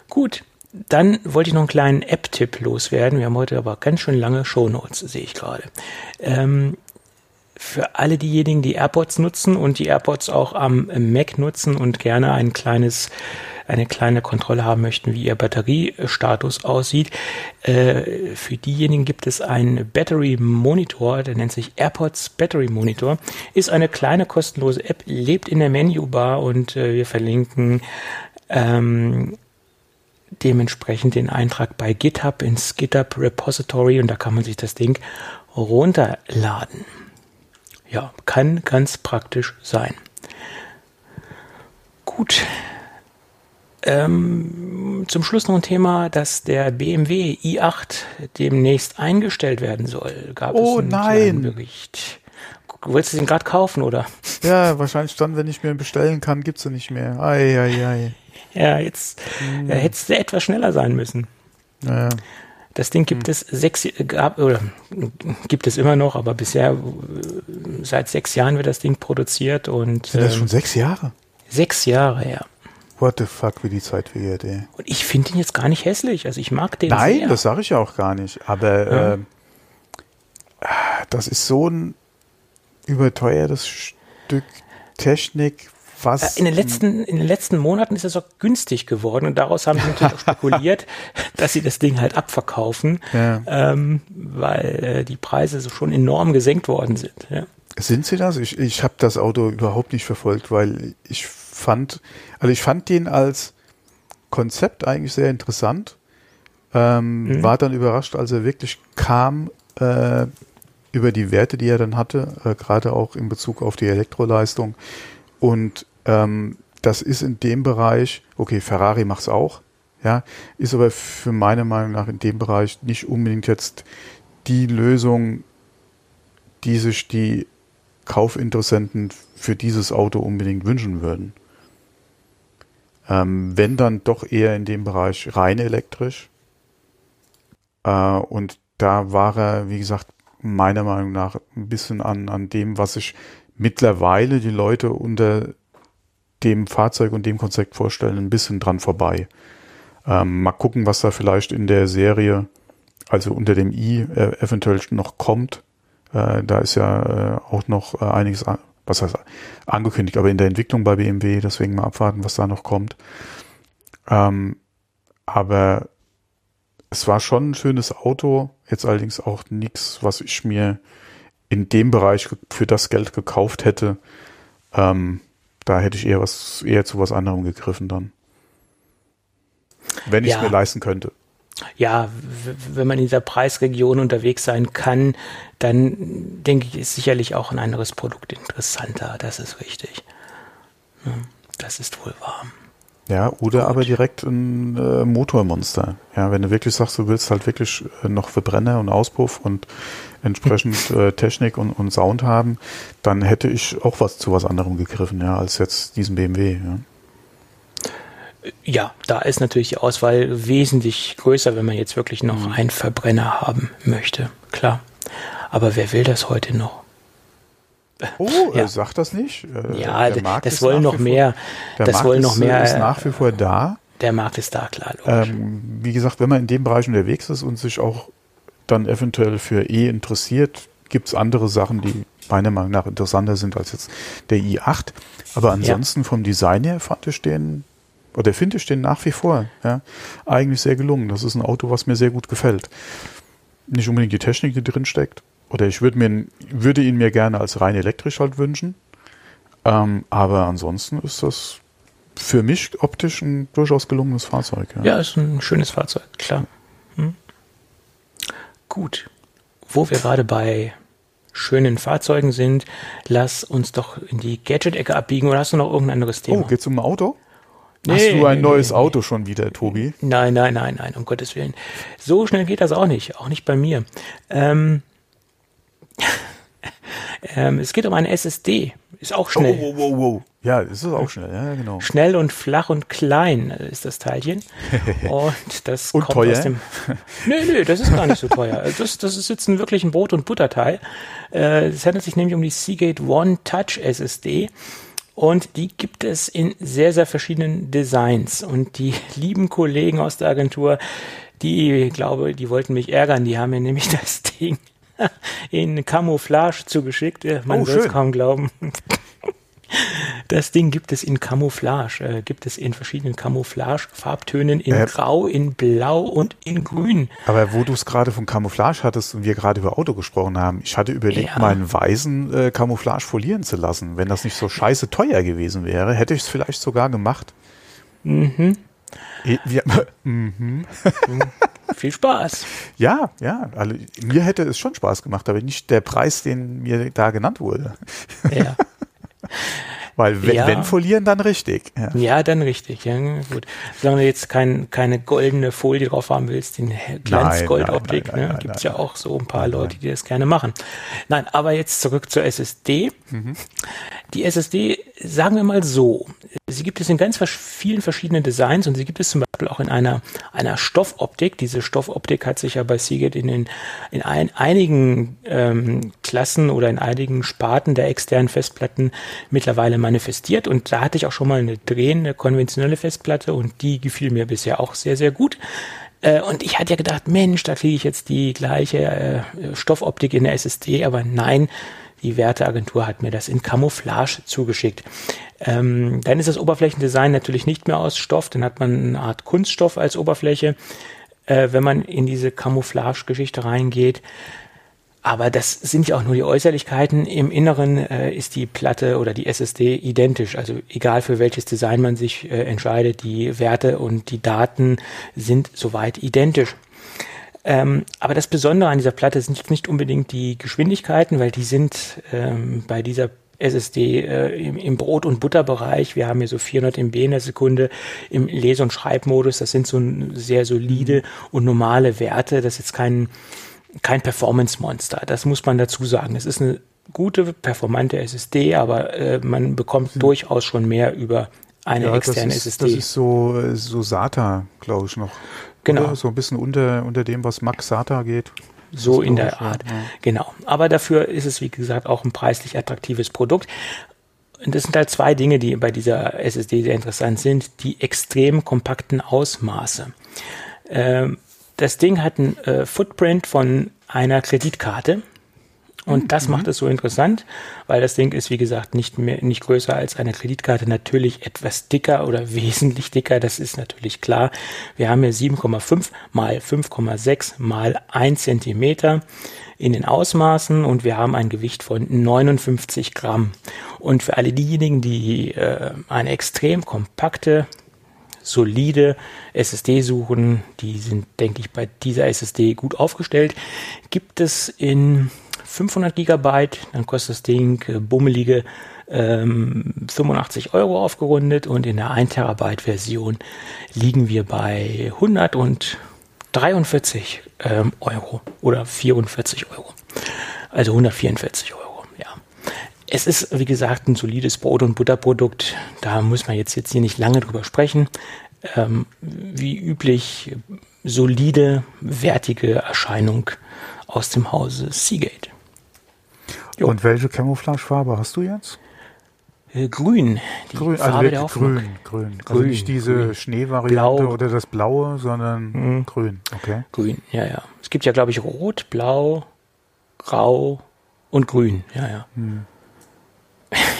Speaker 3: Gut, dann wollte ich noch einen kleinen App-Tipp loswerden. Wir haben heute aber ganz schön lange Shownotes, sehe ich gerade. Ähm, für alle diejenigen, die AirPods nutzen und die AirPods auch am Mac nutzen und gerne ein kleines eine kleine Kontrolle haben möchten, wie ihr Batteriestatus aussieht. Äh, für diejenigen gibt es einen Battery Monitor, der nennt sich AirPods Battery Monitor. Ist eine kleine kostenlose App, lebt in der Menübar und äh, wir verlinken ähm, dementsprechend den Eintrag bei GitHub ins GitHub Repository und da kann man sich das Ding runterladen. Ja, kann ganz praktisch sein. Gut. Ähm, zum Schluss noch ein Thema, dass der BMW i8 demnächst eingestellt werden soll. Gab
Speaker 2: oh,
Speaker 3: es einen
Speaker 2: nein.
Speaker 3: Bericht. Wolltest du den gerade kaufen, oder?
Speaker 2: Ja, wahrscheinlich dann, wenn ich mir bestellen kann, gibt's ihn nicht mehr. Ei, ei, ei.
Speaker 3: Ja, jetzt hm. äh, hättest du etwas schneller sein müssen.
Speaker 2: Naja.
Speaker 3: Das Ding gibt hm. es sechs, gab, oder gibt es immer noch, aber bisher, seit sechs Jahren wird das Ding produziert und.
Speaker 2: Sind das ähm, schon sechs Jahre?
Speaker 3: Sechs Jahre, ja.
Speaker 2: What the fuck, wie die Zeit vergeht, ey.
Speaker 3: Und ich finde ihn jetzt gar nicht hässlich. Also ich mag den
Speaker 2: Nein,
Speaker 3: sehr.
Speaker 2: das sage ich ja auch gar nicht. Aber ja. äh, das ist so ein überteuertes Stück Technik, was
Speaker 3: äh, in den letzten in den letzten Monaten ist es auch günstig geworden und daraus haben sie natürlich auch spekuliert, dass sie das Ding halt abverkaufen, ja. ähm, weil äh, die Preise so schon enorm gesenkt worden sind. Ja.
Speaker 2: Sind sie das? Ich, ich habe das Auto überhaupt nicht verfolgt, weil ich fand, also ich fand den als Konzept eigentlich sehr interessant. Ähm, mhm. War dann überrascht, als er wirklich kam äh, über die Werte, die er dann hatte, äh, gerade auch in Bezug auf die Elektroleistung. Und ähm, das ist in dem Bereich, okay, Ferrari macht es auch, ja, ist aber für meine Meinung nach in dem Bereich nicht unbedingt jetzt die Lösung, die sich die Kaufinteressenten für dieses Auto unbedingt wünschen würden. Ähm, wenn dann doch eher in dem Bereich rein elektrisch. Äh, und da war er, wie gesagt, meiner Meinung nach ein bisschen an, an dem, was sich mittlerweile die Leute unter dem Fahrzeug und dem Konzept vorstellen, ein bisschen dran vorbei. Ähm, mal gucken, was da vielleicht in der Serie, also unter dem i, äh, eventuell noch kommt. Äh, da ist ja äh, auch noch äh, einiges, was heißt angekündigt, aber in der Entwicklung bei BMW, deswegen mal abwarten, was da noch kommt. Ähm, aber es war schon ein schönes Auto, jetzt allerdings auch nichts, was ich mir in dem Bereich für das Geld gekauft hätte. Ähm, da hätte ich eher was, eher zu was anderem gegriffen dann. Wenn ich es ja. mir leisten könnte.
Speaker 3: Ja, wenn man in dieser Preisregion unterwegs sein kann, dann denke ich, ist sicherlich auch ein anderes Produkt interessanter. Das ist richtig. Das ist wohl wahr.
Speaker 2: Ja, oder Gut. aber direkt ein äh, Motormonster. Ja, wenn du wirklich sagst, du willst halt wirklich äh, noch Verbrenner und Auspuff und entsprechend äh, Technik und, und Sound haben, dann hätte ich auch was zu was anderem gegriffen, ja, als jetzt diesen BMW. Ja.
Speaker 3: Ja, da ist natürlich die Auswahl wesentlich größer, wenn man jetzt wirklich noch mhm. einen Verbrenner haben möchte. Klar. Aber wer will das heute noch?
Speaker 2: Oh, ja. er sagt das nicht.
Speaker 3: Äh, ja, das wollen noch mehr.
Speaker 2: Der
Speaker 3: das
Speaker 2: Markt
Speaker 3: wollen noch mehr.
Speaker 2: Ist nach wie vor da.
Speaker 3: Der Markt ist da, klar.
Speaker 2: Ähm, wie gesagt, wenn man in dem Bereich unterwegs ist und sich auch dann eventuell für E interessiert, gibt es andere Sachen, die meiner Meinung nach interessanter sind als jetzt der i8. Aber ansonsten ja. vom Design her fand ich den, oder finde ich den nach wie vor, ja, eigentlich sehr gelungen. Das ist ein Auto, was mir sehr gut gefällt. Nicht unbedingt die Technik, die drin steckt, oder ich würde mir würde ihn mir gerne als rein elektrisch halt wünschen. Ähm, aber ansonsten ist das für mich optisch ein durchaus gelungenes Fahrzeug.
Speaker 3: Ja, ja ist ein schönes Fahrzeug, klar. Gut. Wo wir gerade bei schönen Fahrzeugen sind, lass uns doch in die Gadget-Ecke abbiegen oder hast du noch irgendein anderes Thema?
Speaker 2: Oh, geht's um ein Auto? Nee, Hast du ein neues nee, Auto schon wieder, Tobi?
Speaker 3: Nein, nein, nein, nein, um Gottes Willen. So schnell geht das auch nicht, auch nicht bei mir. Ähm, ähm, es geht um eine SSD. Ist auch schnell.
Speaker 2: Oh, wow, wow, wow. Ja, ist es auch schnell, ja, genau.
Speaker 3: Schnell und flach und klein ist das Teilchen. Und das
Speaker 2: und
Speaker 3: kommt
Speaker 2: teuer?
Speaker 3: aus dem. Nö, nö, das ist gar nicht so teuer. Das, das ist jetzt ein wirklich ein Brot- und Butterteil. Äh, es handelt sich nämlich um die Seagate One Touch SSD. Und die gibt es in sehr, sehr verschiedenen Designs. Und die lieben Kollegen aus der Agentur, die, glaube, die wollten mich ärgern. Die haben mir nämlich das Ding in Camouflage zugeschickt. Man oh, soll es kaum glauben. Das Ding gibt es in Camouflage, äh, gibt es in verschiedenen Camouflage-Farbtönen, in äh, Grau, in Blau und in Grün.
Speaker 2: Aber wo du es gerade von Camouflage hattest und wir gerade über Auto gesprochen haben, ich hatte überlegt, ja. meinen weißen äh, Camouflage folieren zu lassen. Wenn das nicht so scheiße teuer gewesen wäre, hätte ich es vielleicht sogar gemacht. Mhm.
Speaker 3: Ja, mhm. Viel Spaß.
Speaker 2: Ja, ja. Also, mir hätte es schon Spaß gemacht, aber nicht der Preis, den mir da genannt wurde. Ja. Weil wenn, ja. wenn folieren, dann richtig.
Speaker 3: Ja, ja dann richtig. Ja, gut. Solange du jetzt kein, keine goldene Folie drauf haben willst, den Glanzgoldoptik, ne, gibt es ja auch so ein paar Leute, die das gerne machen. Nein, aber jetzt zurück zur SSD. Mhm. Die SSD, sagen wir mal so, sie gibt es in ganz vielen verschiedenen Designs und sie gibt es zum Beispiel auch in einer, einer Stoffoptik. Diese Stoffoptik hat sich ja bei Seagate in, den, in ein, einigen ähm, Klassen oder in einigen Sparten der externen Festplatten mittlerweile manifestiert und da hatte ich auch schon mal eine drehende konventionelle Festplatte und die gefiel mir bisher auch sehr, sehr gut. Äh, und ich hatte ja gedacht, Mensch, da kriege ich jetzt die gleiche äh, Stoffoptik in der SSD, aber nein, die Werteagentur hat mir das in Camouflage zugeschickt. Ähm, dann ist das Oberflächendesign natürlich nicht mehr aus Stoff, dann hat man eine Art Kunststoff als Oberfläche, äh, wenn man in diese Camouflage-Geschichte reingeht. Aber das sind ja auch nur die Äußerlichkeiten. Im Inneren äh, ist die Platte oder die SSD identisch. Also egal für welches Design man sich äh, entscheidet, die Werte und die Daten sind soweit identisch. Ähm, aber das Besondere an dieser Platte sind nicht unbedingt die Geschwindigkeiten, weil die sind ähm, bei dieser SSD äh, im, im Brot- und Butterbereich. Wir haben hier so 400 MB in der Sekunde im Lese- und Schreibmodus. Das sind so sehr solide und normale Werte. Das ist jetzt kein, kein Performance-Monster. Das muss man dazu sagen. Es ist eine gute, performante SSD, aber äh, man bekommt hm. durchaus schon mehr über eine ja, externe
Speaker 2: das ist,
Speaker 3: SSD.
Speaker 2: Das ist so, so SATA, glaube ich, noch. Genau. Oder? So ein bisschen unter, unter dem, was Max SATA geht.
Speaker 3: So in der Art. Ja. Genau. Aber dafür ist es, wie gesagt, auch ein preislich attraktives Produkt. Und das sind halt zwei Dinge, die bei dieser SSD sehr interessant sind. Die extrem kompakten Ausmaße. Ähm, das Ding hat einen äh, Footprint von einer Kreditkarte. Und das mhm. macht es so interessant, weil das Ding ist, wie gesagt, nicht mehr, nicht größer als eine Kreditkarte, natürlich etwas dicker oder wesentlich dicker, das ist natürlich klar. Wir haben hier 7,5 mal 5,6 mal 1 Zentimeter in den Ausmaßen und wir haben ein Gewicht von 59 Gramm. Und für alle diejenigen, die äh, eine extrem kompakte solide SSD suchen, die sind, denke ich, bei dieser SSD gut aufgestellt. Gibt es in 500 Gigabyte, dann kostet das Ding äh, bummelige ähm, 85 Euro aufgerundet und in der 1 Terabyte Version liegen wir bei 143 ähm, Euro oder 44 Euro. Also 144 Euro. Es ist, wie gesagt, ein solides Brot- und Butterprodukt. Da muss man jetzt, jetzt hier nicht lange drüber sprechen. Ähm, wie üblich, solide, wertige Erscheinung aus dem Hause Seagate.
Speaker 2: Jo. Und welche Camouflagefarbe hast du jetzt?
Speaker 3: Äh, grün.
Speaker 2: Die grün, also Farbe der Hoffnung. Grün, grün. Also grün, nicht diese Schneevariante oder das Blaue, sondern mhm. grün. Okay.
Speaker 3: Grün, ja, ja. Es gibt ja, glaube ich, Rot, Blau, Grau und Grün. Ja, ja. Mhm.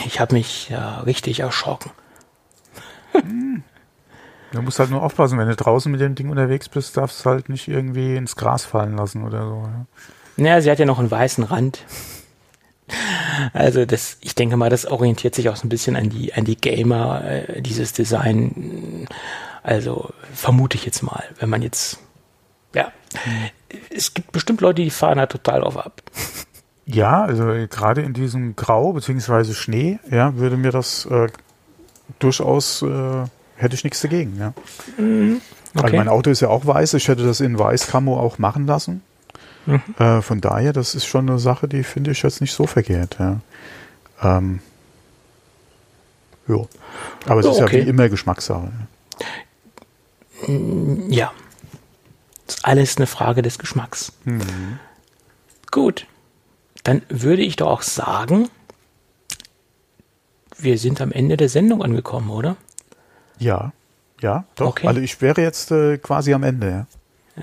Speaker 3: Ich habe mich ja richtig erschrocken.
Speaker 2: Mhm. Du musst halt nur aufpassen, wenn du draußen mit dem Ding unterwegs bist, darfst du halt nicht irgendwie ins Gras fallen lassen oder so. Ja.
Speaker 3: Naja, sie hat ja noch einen weißen Rand. Also das, ich denke mal, das orientiert sich auch so ein bisschen an die, an die Gamer, äh, dieses Design. Also vermute ich jetzt mal, wenn man jetzt, ja, mhm. es gibt bestimmt Leute, die fahren da total drauf ab.
Speaker 2: Ja, also gerade in diesem Grau beziehungsweise Schnee, ja, würde mir das äh, durchaus, äh, hätte ich nichts dagegen, ja. Mhm. Okay. Also mein Auto ist ja auch weiß, ich hätte das in Weiß-Camo auch machen lassen. Mhm. Äh, von daher, das ist schon eine Sache, die finde ich jetzt nicht so verkehrt. Ja. Ähm, jo. Aber es oh, ist okay. ja wie immer Geschmackssache.
Speaker 3: Mm, ja. Das ist alles eine Frage des Geschmacks. Mhm. Gut. Dann würde ich doch auch sagen, wir sind am Ende der Sendung angekommen, oder?
Speaker 2: Ja, ja, doch. Okay. Also ich wäre jetzt äh, quasi am Ende, ja.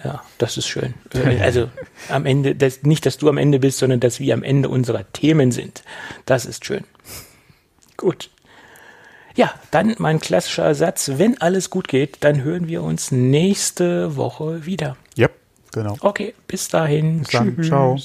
Speaker 3: Ja, das ist schön. Äh, also am Ende, das, nicht, dass du am Ende bist, sondern dass wir am Ende unserer Themen sind. Das ist schön. Gut. Ja, dann mein klassischer Satz. Wenn alles gut geht, dann hören wir uns nächste Woche wieder.
Speaker 2: Ja, genau.
Speaker 3: Okay, bis dahin.
Speaker 2: Bis dann. Tschüss. Ciao.